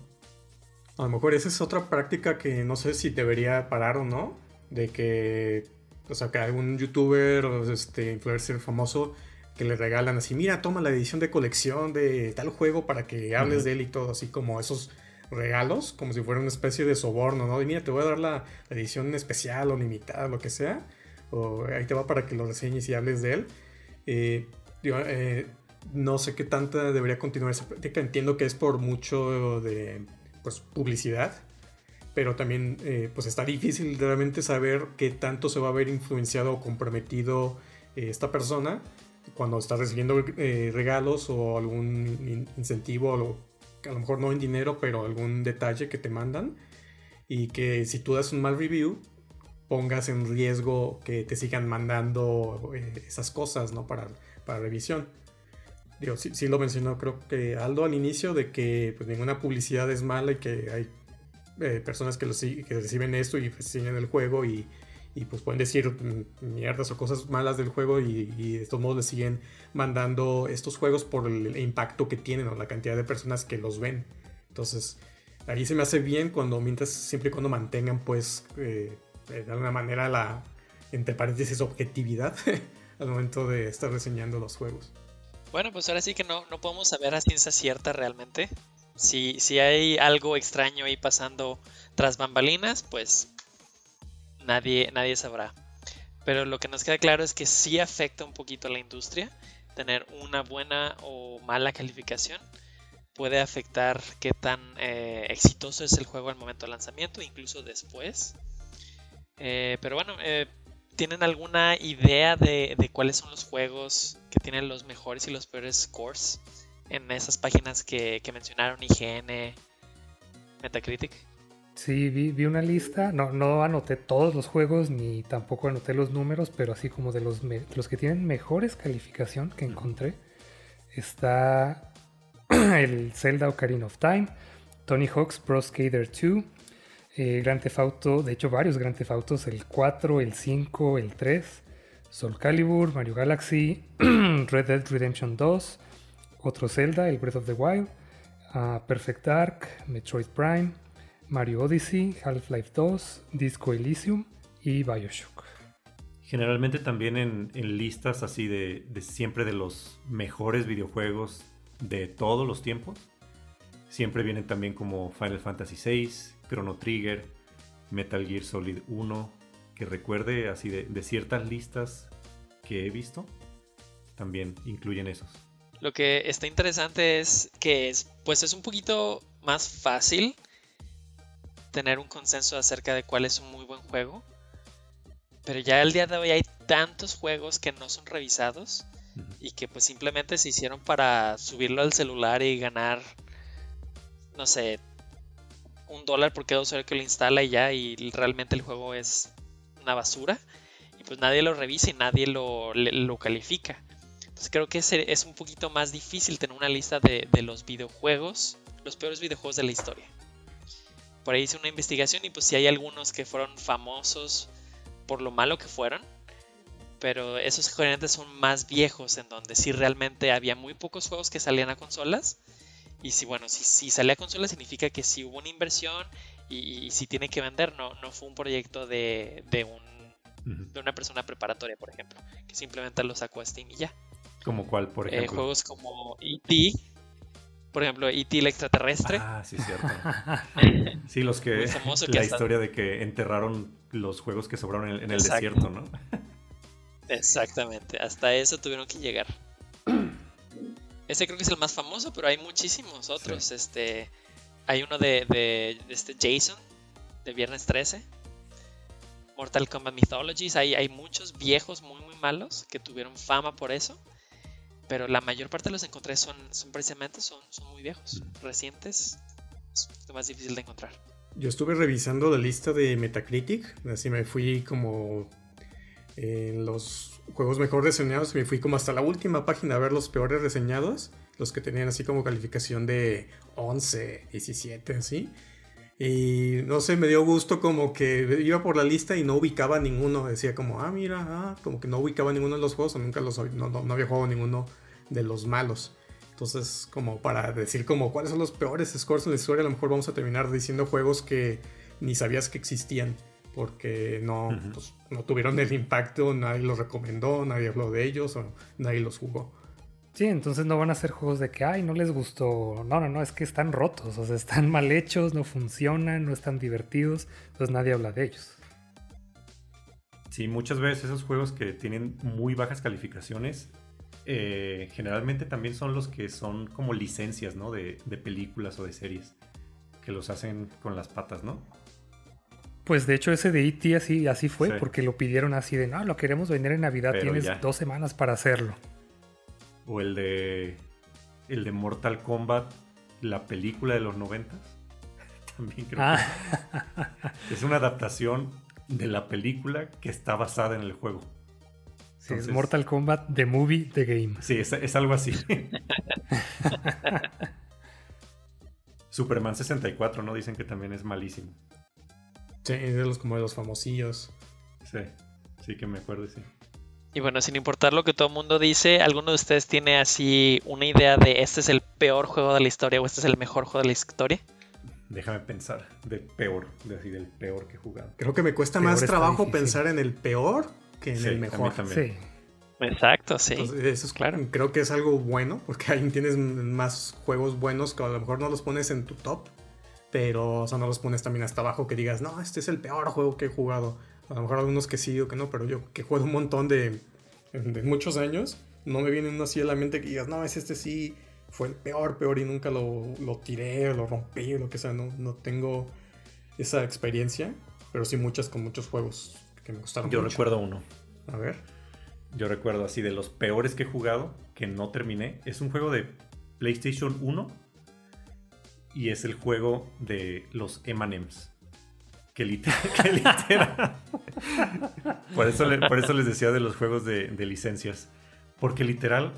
A lo mejor esa es otra práctica que no sé si debería parar o no. De que, o sea, que algún youtuber o este influencer famoso que le regalan así, mira, toma la edición de colección de tal juego para que hables de él y todo, así como esos regalos, como si fuera una especie de soborno, ¿no? De mira, te voy a dar la, edición especial o limitada, lo que sea, o ahí te va para que lo reseñes y hables de él. Eh, eh, no sé qué tanta debería continuar esa práctica, entiendo que es por mucho de pues, publicidad, pero también eh, pues está difícil realmente saber qué tanto se va a ver influenciado o comprometido eh, esta persona cuando está recibiendo eh, regalos o algún incentivo, a lo mejor no en dinero, pero algún detalle que te mandan y que si tú das un mal review pongas en riesgo que te sigan mandando esas cosas ¿no? para, para revisión digo, sí, lo mencionó creo que Aldo al inicio de que pues, ninguna publicidad es mala y que hay eh, personas que, que reciben esto y reciben el juego y, pues pueden decir mierdas o cosas malas del juego y, de todos modos le siguen mandando estos juegos por el impacto que tienen o la cantidad de personas que los ven. Entonces, ahí se me hace bien cuando mientras siempre y cuando mantengan pues eh, de alguna manera la entre paréntesis objetividad al momento de estar reseñando los juegos. Bueno, pues ahora sí que no, no podemos saber a ciencia cierta realmente. Si, si hay algo extraño ahí pasando tras bambalinas, pues nadie, nadie sabrá. Pero lo que nos queda claro es que sí afecta un poquito a la industria. Tener una buena o mala calificación puede afectar qué tan eh, exitoso es el juego al momento del lanzamiento, incluso después. Eh, pero bueno, eh, ¿Tienen alguna idea de, cuáles son los juegos que tienen los mejores y los peores scores en esas páginas que, mencionaron, IGN, Metacritic. Sí, vi, una lista. No, no anoté todos los juegos ni tampoco anoté los números, pero así como de los, los que tienen mejores calificación que encontré, está el Zelda Ocarina of Time, Tony Hawk's Pro Skater 2, eh, Grand Theft Auto, de hecho varios Grand Theft Autos, el 4, el 5, el 3, Soul Calibur, Mario Galaxy, Red Dead Redemption 2, otro Zelda, el Breath of the Wild, uh, Perfect Dark, Metroid Prime, Mario Odyssey, Half-Life 2, Disco Elysium y Bioshock. Generalmente también en, listas así de, siempre de los mejores videojuegos de todos los tiempos. Siempre vienen también como Final Fantasy VI, Chrono Trigger, Metal Gear Solid 1, que recuerde así de, de ciertas listas que he visto, también incluyen esos. Lo que está interesante es que es, pues es un poquito más fácil tener un consenso acerca de cuál es un muy buen juego. Pero ya el día de hoy hay tantos juegos que no son revisados y que pues simplemente se hicieron para subirlo al celular y ganar, no sé, un dólar por cada usuario que lo instala y ya, y realmente el juego es una basura. Y pues nadie lo revisa y nadie lo, lo califica. Entonces creo que es un poquito más difícil tener una lista de los videojuegos, los peores videojuegos de la historia por ahí hice una investigación y pues sí hay algunos que fueron famosos por lo malo que fueron. Pero esos generalmente son más viejos, en donde sí realmente había muy pocos juegos que salían a consolas. Y si bueno, si, si salía a consolas significa que sí hubo una inversión y, si tiene que vender, no, no fue un proyecto de, de, un, de una persona preparatoria, por ejemplo, que simplemente lo sacó a Steam y ya. ¿Como cuál, por eh, ejemplo? juegos como E.T., por ejemplo, E.T. el extraterrestre. Ah, sí, cierto. sí, los que. la historia de que enterraron los juegos que sobraron en, el desierto, ¿no? Exactamente. Hasta eso tuvieron que llegar. Ese creo que es el más famoso, pero hay muchísimos otros. Este. Hay uno de, de, este Jason, de Viernes 13. Mortal Kombat Mythologies. Hay, hay muchos viejos muy, muy malos que tuvieron fama por eso pero la mayor parte de los encontré son, son precisamente son, son muy viejos, recientes, es lo más difícil de encontrar. Yo estuve revisando la lista de Metacritic, así me fui como en los juegos mejor reseñados, me fui como hasta la última página a ver los peores reseñados, los que tenían así como calificación de 11, 17, así. Y no sé, me dio gusto como que iba por la lista y no ubicaba ninguno. Decía como, ah, mira, ah", como que no ubicaba ninguno de los juegos o nunca los no, no, había jugado ninguno de los malos. Entonces, como para decir como cuáles son los peores scores en la historia, a lo mejor vamos a terminar diciendo juegos que ni sabías que existían. Porque no, pues, no tuvieron el impacto, nadie los recomendó, nadie habló de ellos o nadie los jugó. Sí, entonces no van a ser juegos de que, ay, no les gustó. No, no, no, es que están rotos, o sea, están mal hechos, no funcionan, no están divertidos, pues nadie habla de ellos. Sí, muchas veces esos juegos que tienen muy bajas calificaciones, eh, generalmente también son los que son como licencias, ¿no? De, películas o de series, que los hacen con las patas, ¿no? Pues de hecho ese de E.T. así, así fue, porque lo pidieron así de, no, lo queremos vender en Navidad, tienes dos semanas para hacerlo. O el de. El de Mortal Kombat, la película de los 90. También creo que. Ah. Es una adaptación de la película que está basada en el juego. Sí, es Mortal Kombat The Movie The Game. Sí, es, algo así. Superman 64, ¿no? Dicen que también es malísimo. Sí, es de los como de los famosillos. Sí, sí que me acuerdo, sí. Y bueno, sin importar lo que todo el mundo dice, ¿alguno de ustedes tiene así una idea de este es el peor juego de la historia o este es el mejor juego de la historia? Déjame pensar, de peor, de así, del peor que he jugado. Creo que me cuesta más trabajo pensar en el peor que en el mejor. Sí. Exacto, sí. eso es, claro. Creo que es algo bueno, porque ahí tienes más juegos buenos que a lo mejor no los pones en tu top, pero o sea, no los pones también hasta abajo que digas, no, este es el peor juego que he jugado. A lo mejor algunos que sí o que no, pero yo que juego un montón de, de muchos años, no me viene uno así a la mente que digas, no, es este sí fue el peor, peor y nunca lo, lo tiré, lo rompí, lo que sea, no, no tengo esa experiencia, pero sí muchas con muchos juegos que me gustaron. Yo recuerdo uno. A ver. Yo recuerdo así de los peores que he jugado, que no terminé. Es un juego de PlayStation 1 y es el juego de los M&M's. Que, literal... por, eso por eso les decía de los juegos de, licencias. Porque literal,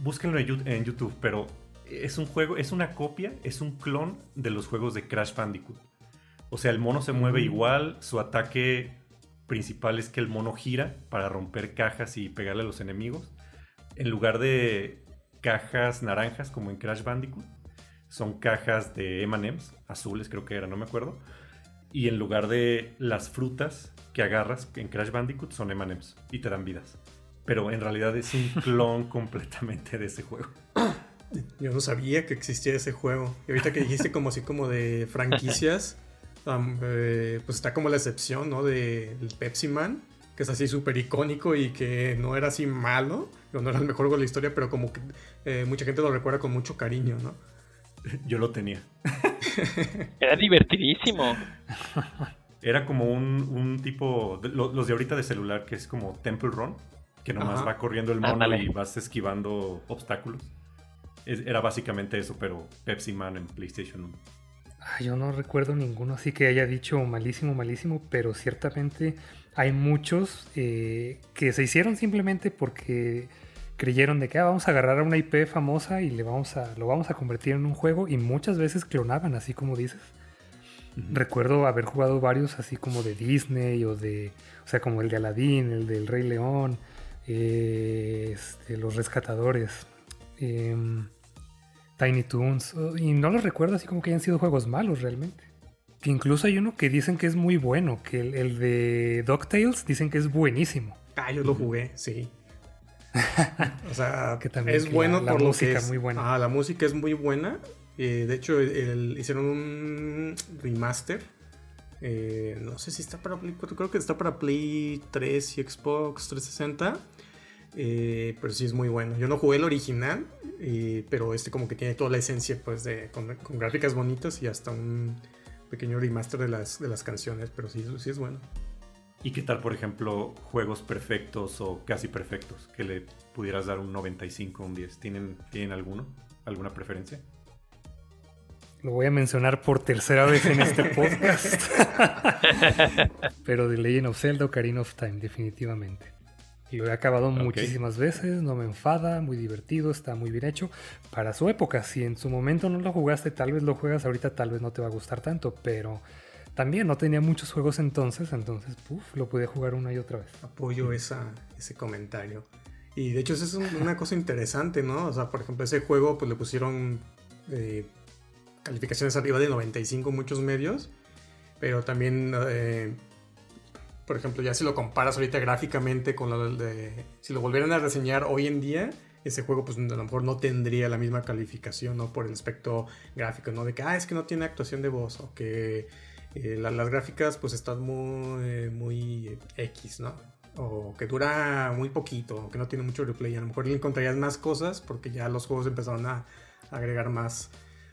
búsquenlo en YouTube, pero es un juego, es una copia, es un clon de los juegos de Crash Bandicoot. O sea, el mono se mueve mm. igual, su ataque principal es que el mono gira para romper cajas y pegarle a los enemigos. En lugar de cajas naranjas como en Crash Bandicoot, son cajas de M&M's, azules creo que era, no me acuerdo. Y en lugar de las frutas que agarras en Crash Bandicoot son M&M's y te dan vidas. Pero en realidad es un clon completamente de ese juego. Yo no sabía que existía ese juego. Y ahorita que dijiste como así como de franquicias, eh, pues está como la excepción, ¿no? De Pepsi Man, que es así súper icónico y que no era así malo, no era el mejor juego de la historia, pero como que eh, mucha gente lo recuerda con mucho cariño, ¿no? Yo lo tenía. Era divertidísimo. Era como un, tipo, los de ahorita de celular, que es como Temple Run, que nomás va corriendo el mono y vas esquivando obstáculos. era básicamente eso, pero Pepsi Man en PlayStation 1. Ah, yo no recuerdo ninguno así que haya dicho malísimo, malísimo, pero ciertamente hay muchos eh, que se hicieron simplemente porque creyeron de que ah, vamos a agarrar a una IP famosa y le vamos a, lo vamos a convertir en un juego y muchas veces clonaban, así como dices. Recuerdo haber jugado varios así como de Disney o de, o sea, como el de Aladdin, el del Rey León, eh, este, Los Rescatadores, em, Tiny Toons, y no los recuerdo así como que hayan sido juegos malos realmente. Que incluso hay uno que dicen que es muy bueno, que el, el de DuckTales dicen que es buenísimo. Ah, yo lo jugué, sí. O sea, que también es bueno la, por música lo que muy buena. Ah, la música es muy buena. Eh, de hecho, hicieron un remaster. Eh, no sé si está para Play 4, creo que está para Play 3 y Xbox 360. Eh, pero sí es muy bueno. Yo no jugué el original, pero este como que tiene toda la esencia pues de con, gráficas bonitas y hasta un pequeño remaster de las, de las canciones, pero sí, sí es bueno. ¿Y qué tal, por ejemplo, juegos perfectos o casi perfectos? Que le pudieras dar un 95 o un 10. ¿Tienen, ¿Tienen alguno? ¿Alguna preferencia? Lo voy a mencionar por tercera vez en este podcast. Pero The Legend of Zelda Ocarina of Time, definitivamente. Lo he acabado muchísimas veces, no me enfada, muy divertido, está muy bien hecho. Para su época, si en su momento no lo jugaste, tal vez lo juegas ahorita, tal vez no te va a gustar tanto, pero también no tenía muchos juegos entonces, entonces lo pude jugar una y otra vez. Apoyo esa, ese comentario. Y de hecho eso es una cosa interesante, ¿no? O sea, por ejemplo, ese juego pues le pusieron eh, calificaciones arriba de 95 muchos medios, pero también, eh, por ejemplo, ya si lo comparas ahorita gráficamente con lo de... Si lo volvieran a reseñar hoy en día, ese juego pues a lo mejor no tendría la misma calificación, ¿no? Por el aspecto gráfico, ¿no? De que, ah, es que no tiene actuación de voz o que eh, las gráficas pues están muy, muy X, ¿no? O que dura muy poquito, que no tiene mucho replay. A lo mejor le encontrarías más cosas porque ya los juegos empezaron a agregar más,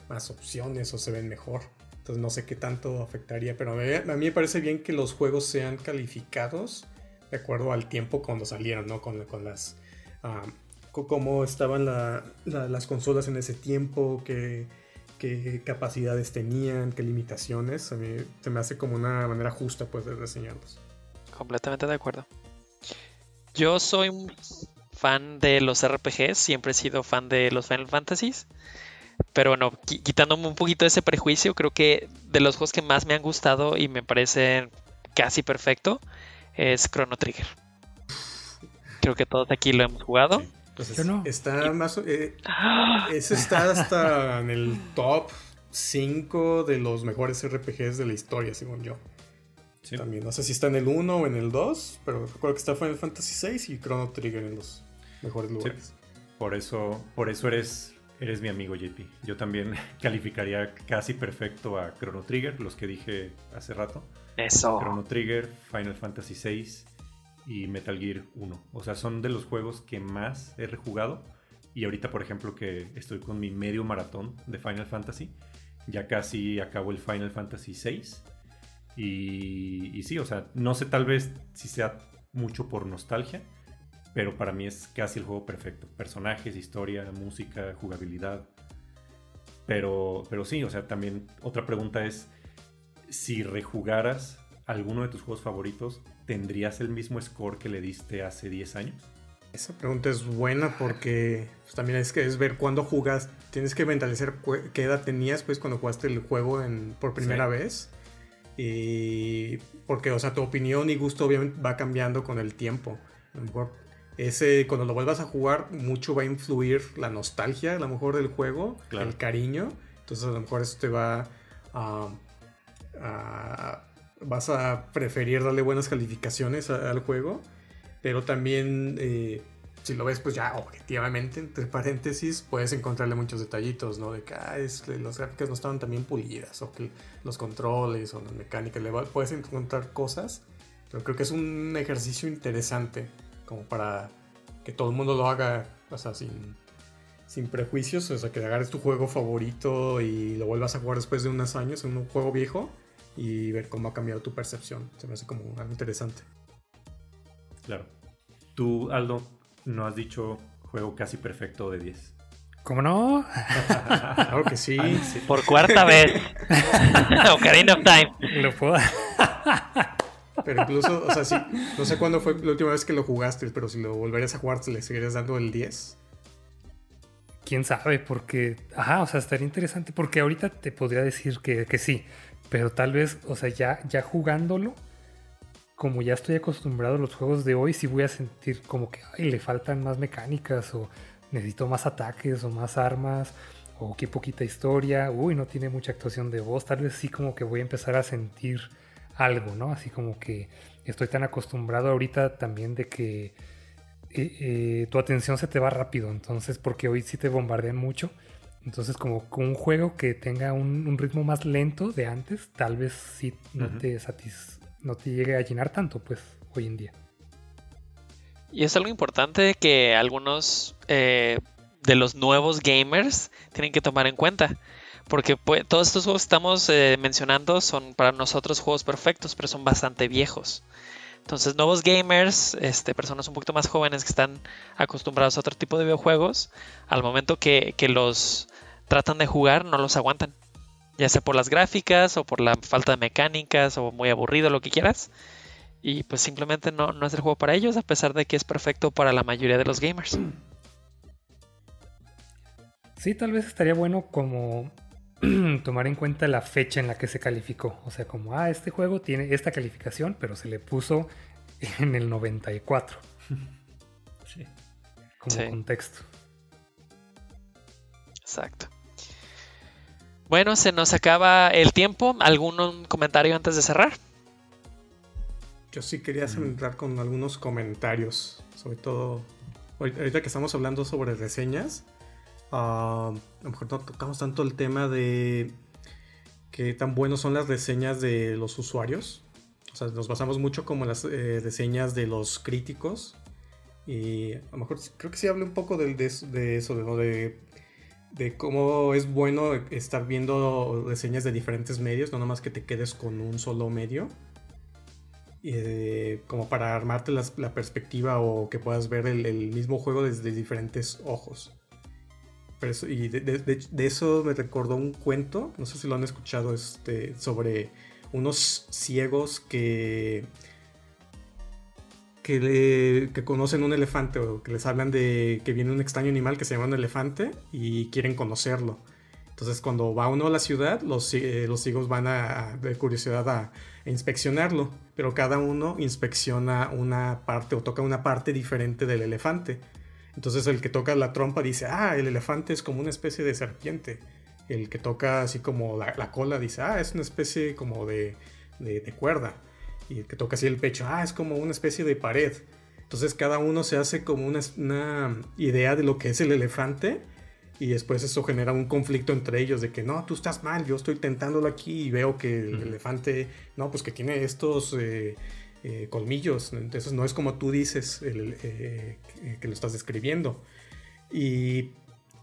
más opciones o se ven mejor. Entonces no sé qué tanto afectaría, pero a mí, me parece bien que los juegos sean calificados de acuerdo al tiempo cuando salieron, ¿no? Con, con las... Uh, cómo estaban las consolas en ese tiempo, que qué capacidades tenían, qué limitaciones. A mí se me hace como una manera justa pues de reseñarlos. Completamente de acuerdo. Yo soy fan de los RPGs, siempre he sido fan de los Final Fantasies. Pero bueno, quitándome un poquito ese prejuicio, creo que de los juegos que más me han gustado y me parecen casi perfecto es Chrono Trigger. Creo que todos aquí lo hemos jugado. Pues está más. Eh, ese está hasta en el top 5 de los mejores RPGs de la historia, según yo. También, no sé si está en el 1 o en el 2, pero recuerdo que está Final Fantasy VI y Chrono Trigger en los mejores lugares. Por eso, por eso eres, eres mi amigo JP. Yo también calificaría casi perfecto a Chrono Trigger, los que dije hace rato. Eso. Chrono Trigger, Final Fantasy VI y Metal Gear 1. O sea, son de los juegos que más he rejugado. Y ahorita, por ejemplo, que estoy con mi medio maratón de Final Fantasy, ya casi acabo el Final Fantasy 6. Y, y sí, o sea, no sé tal vez si sea mucho por nostalgia, pero para mí es casi el juego perfecto. Personajes, historia, música, jugabilidad. Pero, pero sí, o sea, también otra pregunta es, si rejugaras alguno de tus juegos favoritos, ¿tendrías el mismo score que le diste hace 10 años? Esa pregunta es buena porque pues, también es que es ver cuándo jugas. Tienes que mentalizar qué edad tenías pues cuando jugaste el juego en, por primera vez. Y porque, o sea, tu opinión y gusto obviamente va cambiando con el tiempo. A lo mejor ese, cuando lo vuelvas a jugar, mucho va a influir la nostalgia, a lo mejor del juego, el cariño. Entonces, a lo mejor eso te va a, vas a preferir darle buenas calificaciones al juego. Pero también, eh, si lo ves, pues ya objetivamente, entre paréntesis, puedes encontrarle muchos detallitos, ¿no? De que ah, las gráficas no estaban tan bien pulidas, o que los controles o las mecánicas, le puedes encontrar cosas. Pero creo que es un ejercicio interesante como para que todo el mundo lo haga, o sea, sin, sin prejuicios, o sea, que agarres tu juego favorito y lo vuelvas a jugar después de unos años en un juego viejo y ver cómo ha cambiado tu percepción. Se me hace como algo interesante. Claro. Tú, Aldo, no has dicho juego casi perfecto de 10. ¿Cómo no? claro que sí. Por cuarta vez. Ocarina of Time. Lo puedo. Pero incluso, o sea, sí, no sé cuándo fue la última vez que lo jugaste, pero si lo volverías a jugar, ¿te le seguirías dando el 10? Quién sabe, porque, ajá, o sea, estaría interesante, porque ahorita te podría decir que, sí, pero tal vez, o sea, ya, ya jugándolo, como ya estoy acostumbrado a los juegos de hoy, sí voy a sentir como que ay, le faltan más mecánicas o necesito más ataques o más armas o qué poquita historia, uy, no tiene mucha actuación de voz, tal vez sí como que voy a empezar a sentir algo, ¿no? Así como que estoy tan acostumbrado ahorita también de que eh, eh, tu atención se te va rápido, entonces porque hoy sí te bombardean mucho. Entonces como con un juego que tenga un, ritmo más lento de antes, tal vez sí no, te no te llegue a llenar tanto, pues hoy en día. Y es algo importante que algunos eh, de los nuevos gamers tienen que tomar en cuenta. Porque pues, todos estos juegos que estamos eh, mencionando son para nosotros juegos perfectos, pero son bastante viejos. Entonces, nuevos gamers, este, personas un poquito más jóvenes que están acostumbrados a otro tipo de videojuegos, al momento que, los tratan de jugar, no los aguantan. Ya sea por las gráficas o por la falta de mecánicas o muy aburrido, lo que quieras. Y pues simplemente no, no es el juego para ellos, a pesar de que es perfecto para la mayoría de los gamers. Sí, tal vez estaría bueno como tomar en cuenta la fecha en la que se calificó. O sea, como, ah, este juego tiene esta calificación, pero se le puso en el 94. Sí. Como contexto. Exacto. Bueno, se nos acaba el tiempo. ¿Algún comentario antes de cerrar? Yo sí quería entrar con algunos comentarios. Sobre todo, ahorita que estamos hablando sobre reseñas, a lo mejor no tocamos tanto el tema de qué tan buenos son las reseñas de los usuarios. O sea, nos basamos mucho como las eh, reseñas de los críticos. Y a lo mejor creo que sí hable un poco de, de, eso, de, de, cómo es bueno estar viendo reseñas de diferentes medios, no nomás que te quedes con un solo medio. Eh, como para armarte la, perspectiva o que puedas ver el mismo juego desde diferentes ojos y de, eso me recordó un cuento, no sé si lo han escuchado, este, sobre unos ciegos que, que, conocen un elefante o que les hablan de que viene un extraño animal que se llama un elefante y quieren conocerlo. Entonces cuando va uno a la ciudad, los, eh, ciegos van a, de curiosidad a, inspeccionarlo, pero cada uno inspecciona una parte o toca una parte diferente del elefante. Entonces el que toca la trompa dice, ah, el elefante es como una especie de serpiente. El que toca así como la, cola dice, ah, es una especie como de, cuerda. Y el que toca así el pecho, ah, es como una especie de pared. Entonces cada uno se hace como una, una idea de lo que es el elefante y después eso genera un conflicto entre ellos de que no, tú estás mal, yo estoy tentándolo aquí y veo que el elefante, no, pues que tiene estos eh, eh, colmillos. Entonces no es como tú dices eh, que lo estás describiendo. Y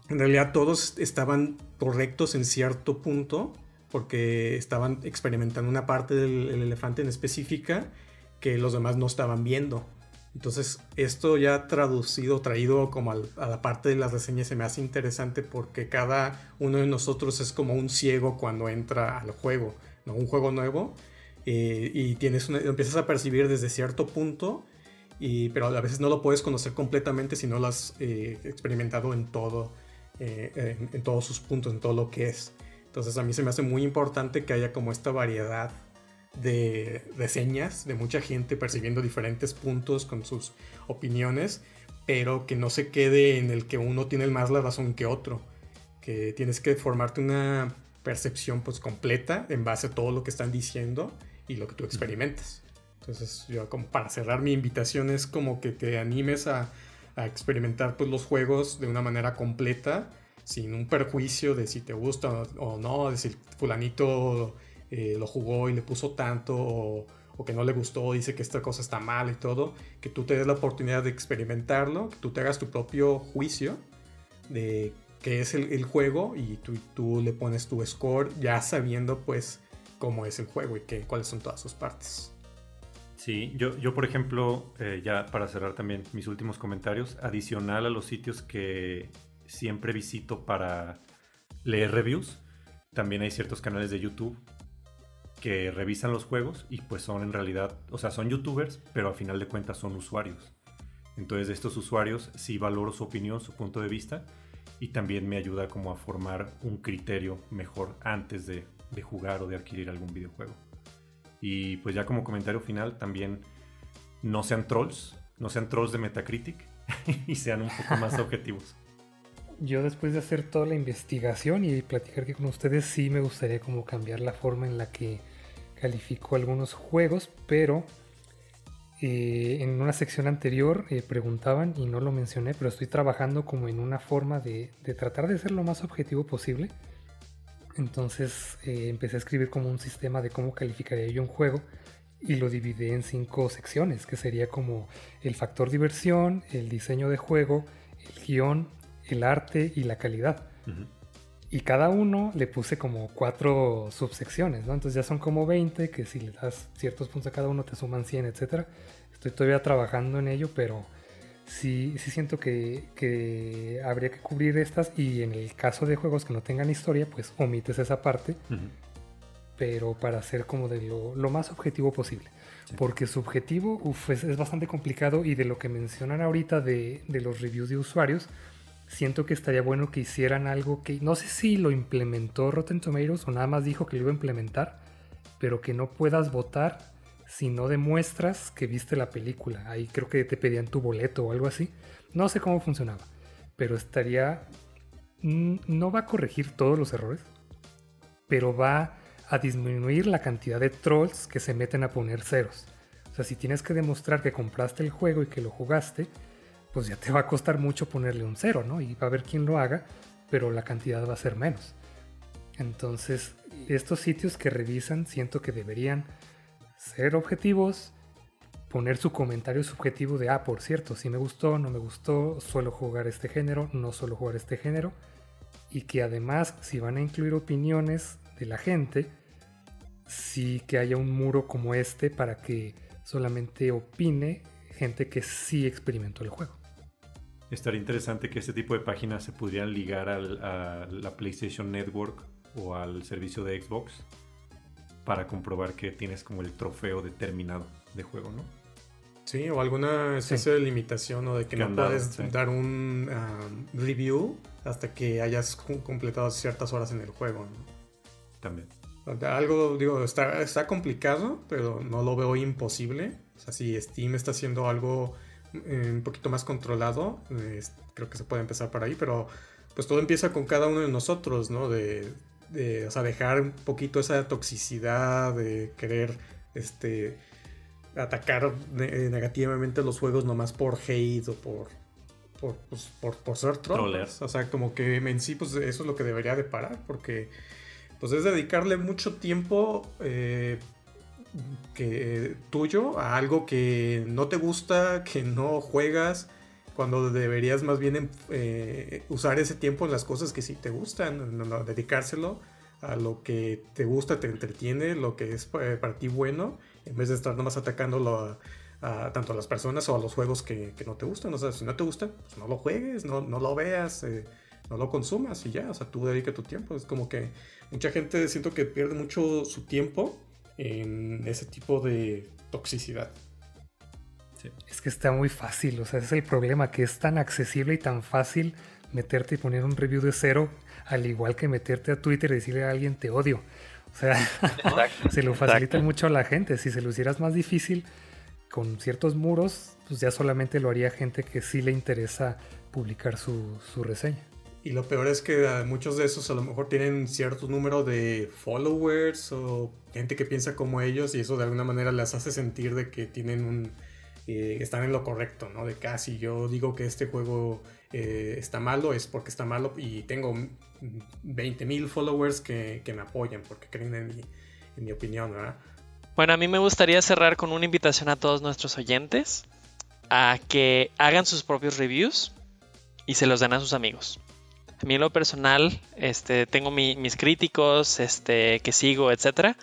en realidad todos estaban correctos en cierto punto porque estaban experimentando una parte del elefante en específica que los demás no estaban viendo. Entonces, esto ya traducido, traído como a la parte de las reseñas se me hace interesante porque cada uno de nosotros es como un ciego cuando entra al juego, ¿no? Un juego nuevo eh, y tienes lo empiezas a percibir desde cierto punto, y, pero a veces no lo puedes conocer completamente si no lo has eh, experimentado en todo, eh, en, en todos sus puntos, en todo lo que es. Entonces a mí se me hace muy importante que haya como esta variedad de reseñas de mucha gente percibiendo diferentes puntos con sus opiniones, pero que no se quede en el que uno tiene más la razón que otro, que tienes que formarte una percepción pues completa en base a todo lo que están diciendo y lo que tú experimentas. Entonces yo como para cerrar mi invitación es como que te animes a, a experimentar pues los juegos de una manera completa, sin un perjuicio de si te gusta o no, de si fulanito eh, lo jugó y le puso tanto o, que no le gustó, dice que esta cosa está mal y todo, que tú te des la oportunidad de experimentarlo, que tú te hagas tu propio juicio de qué es el, juego y tú, tú, le pones tu score ya sabiendo pues cómo es el juego y que, cuáles son todas sus partes. Sí, yo, yo por ejemplo, eh, ya para cerrar también mis últimos comentarios, adicional a los sitios que siempre visito para leer reviews, también hay ciertos canales de YouTube que revisan los juegos y pues son en realidad, o sea, son youtubers, pero a final de cuentas son usuarios. Entonces de estos usuarios sí valoro su opinión, su punto de vista y también me ayuda como a formar un criterio mejor antes de, jugar o de adquirir algún videojuego. Y pues ya como comentario final también no sean trolls, no sean trolls de Metacritic y sean un poco más objetivos. Yo después de hacer toda la investigación y platicar que con ustedes sí me gustaría como cambiar la forma en la que calificó algunos juegos, pero eh, en una sección anterior eh, preguntaban y no lo mencioné, pero estoy trabajando como en una forma de, tratar de ser lo más objetivo posible. Entonces eh, empecé a escribir como un sistema de cómo calificaría yo un juego y lo dividí en cinco secciones, que sería como el factor diversión, el diseño de juego, el guion, el arte y la calidad. Y cada uno le puse como cuatro subsecciones, ¿no? Entonces ya son como 20, que si le das ciertos puntos a cada uno te suman 100, etc. Estoy todavía trabajando en ello, pero sí, sí siento que, habría que cubrir estas y en el caso de juegos que no tengan historia, pues omites esa parte, pero para ser como de lo, más objetivo posible. Porque subjetivo uf, es, bastante complicado y de lo que mencionan ahorita de, de los reviews de usuarios, siento que estaría bueno que hicieran algo que no sé si lo implementó Rotten Tomatoes o nada más dijo que lo iba a implementar, pero que no puedas votar si no demuestras que viste la película. Ahí creo que te pedían tu boleto o algo así. No sé cómo funcionaba, pero estaría... No va a corregir todos los errores, pero va a disminuir la cantidad de trolls que se meten a poner ceros. O sea, si tienes que demostrar que compraste el juego y que lo jugaste, pues ya te va a costar mucho ponerle un cero, ¿no? Y va a haber quien lo haga, pero la cantidad va a ser menos. Entonces, estos sitios que revisan siento que deberían ser objetivos, poner su comentario subjetivo de, ah, por cierto, si me gustó, no me gustó, suelo jugar este género, no suelo jugar este género, y que además, si van a incluir opiniones de la gente, sí que haya un muro como este para que solamente opine gente que sí experimentó el juego. Estaría interesante que este tipo de páginas se pudieran ligar al, a la PlayStation Network o al servicio de Xbox para comprobar que tienes como el trofeo determinado de juego, ¿no? Sí, o alguna especie de limitación o de que no puedes dar un um, review hasta que hayas completado ciertas horas en el juego. ¿no? También. Algo, digo, está, está complicado, pero no lo veo imposible. O sea, si Steam está haciendo algo un poquito más controlado, creo que se puede empezar por ahí, pero pues todo empieza con cada uno de nosotros, ¿no? De, o sea, dejar un poquito esa toxicidad de querer, este, atacar negativamente los juegos nomás por hate o por, por, pues, por, ser trolls. O sea, como que en sí, pues eso es lo que debería de parar, porque pues es dedicarle mucho tiempo eh, que tuyo a algo que no te gusta, que no juegas, cuando deberías más bien eh, usar ese tiempo en las cosas que sí te gustan, dedicárselo a lo que te gusta, te entretiene, lo que es para ti bueno, en vez de estar nomás atacándolo a, tanto a las personas o a los juegos que, no te gustan. O sea, si no te gustan, pues no lo juegues, no, no lo veas, eh, no lo consumas y ya. O sea, tú dedica tu tiempo. Es como que mucha gente siento que pierde mucho su tiempo en ese tipo de toxicidad. Es que está muy fácil, o sea, ese es el problema, que es tan accesible y tan fácil meterte y poner un review de cero, al igual que meterte a Twitter y decirle a alguien te odio. O sea, se lo facilita mucho a la gente. Si se lo hicieras más difícil con ciertos muros, pues ya solamente lo haría gente que sí le interesa publicar su, su reseña. Y lo peor es que ah, muchos de esos a lo mejor tienen cierto número de followers o gente que piensa como ellos y eso de alguna manera les hace sentir de que tienen un... Eh, están en lo correcto, ¿no? De casi yo digo que este juego eh, está malo es porque está malo y tengo 20.000 followers que, me apoyan porque creen en mi, en mi opinión, ¿verdad? Bueno, a mí me gustaría cerrar con una invitación a todos nuestros oyentes a que hagan sus propios reviews y se los den a sus amigos. A mí en lo personal, este, tengo mis críticos este, que sigo, etc.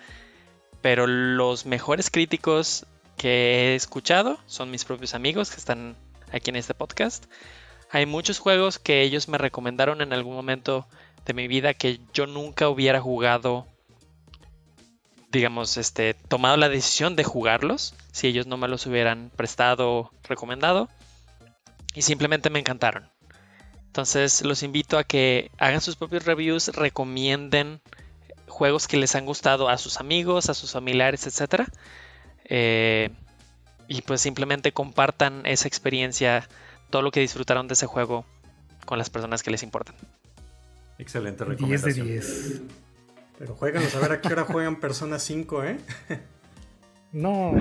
Pero los mejores críticos que he escuchado son mis propios amigos que están aquí en este podcast. Hay muchos juegos que ellos me recomendaron en algún momento de mi vida que yo nunca hubiera jugado, digamos, este, tomado la decisión de jugarlos si ellos no me los hubieran prestado, recomendado. Y simplemente me encantaron. Entonces los invito a que hagan sus propios reviews, recomienden juegos que les han gustado a sus amigos, a sus familiares, etc. Eh, y pues simplemente compartan esa experiencia, todo lo que disfrutaron de ese juego con las personas que les importan. Excelente recomendación. 10 de 10. Pero juegan a ver a qué hora juegan Persona 5, ¿eh? No,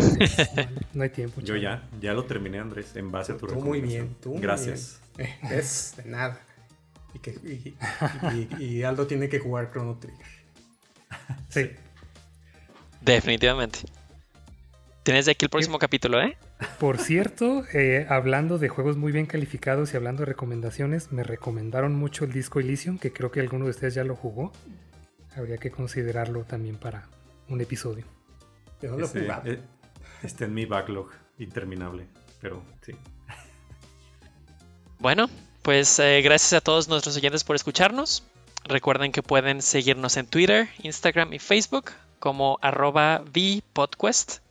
no hay tiempo. Yo ya, ya lo terminé, Andrés, en base a tu tú Muy bien, tú Gracias. Es de nada. Y, que, y, Aldo tiene que jugar Chrono Trigger. Sí. Definitivamente. Tienes de aquí el próximo capítulo, ¿eh? Por cierto, eh, hablando de juegos muy bien calificados y hablando de recomendaciones, me recomendaron mucho el disco Elysium, que creo que alguno de ustedes ya lo jugó. Habría que considerarlo también para un episodio. Yo no lo este, eh, Está en mi backlog interminable, pero sí. Bueno, pues eh, gracias a todos nuestros oyentes por escucharnos. Recuerden que pueden seguirnos en Twitter, Instagram y Facebook como arroba VPodquest.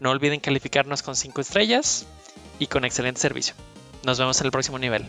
No olviden calificarnos con 5 estrellas y con excelente servicio. Nos vemos en el próximo nivel.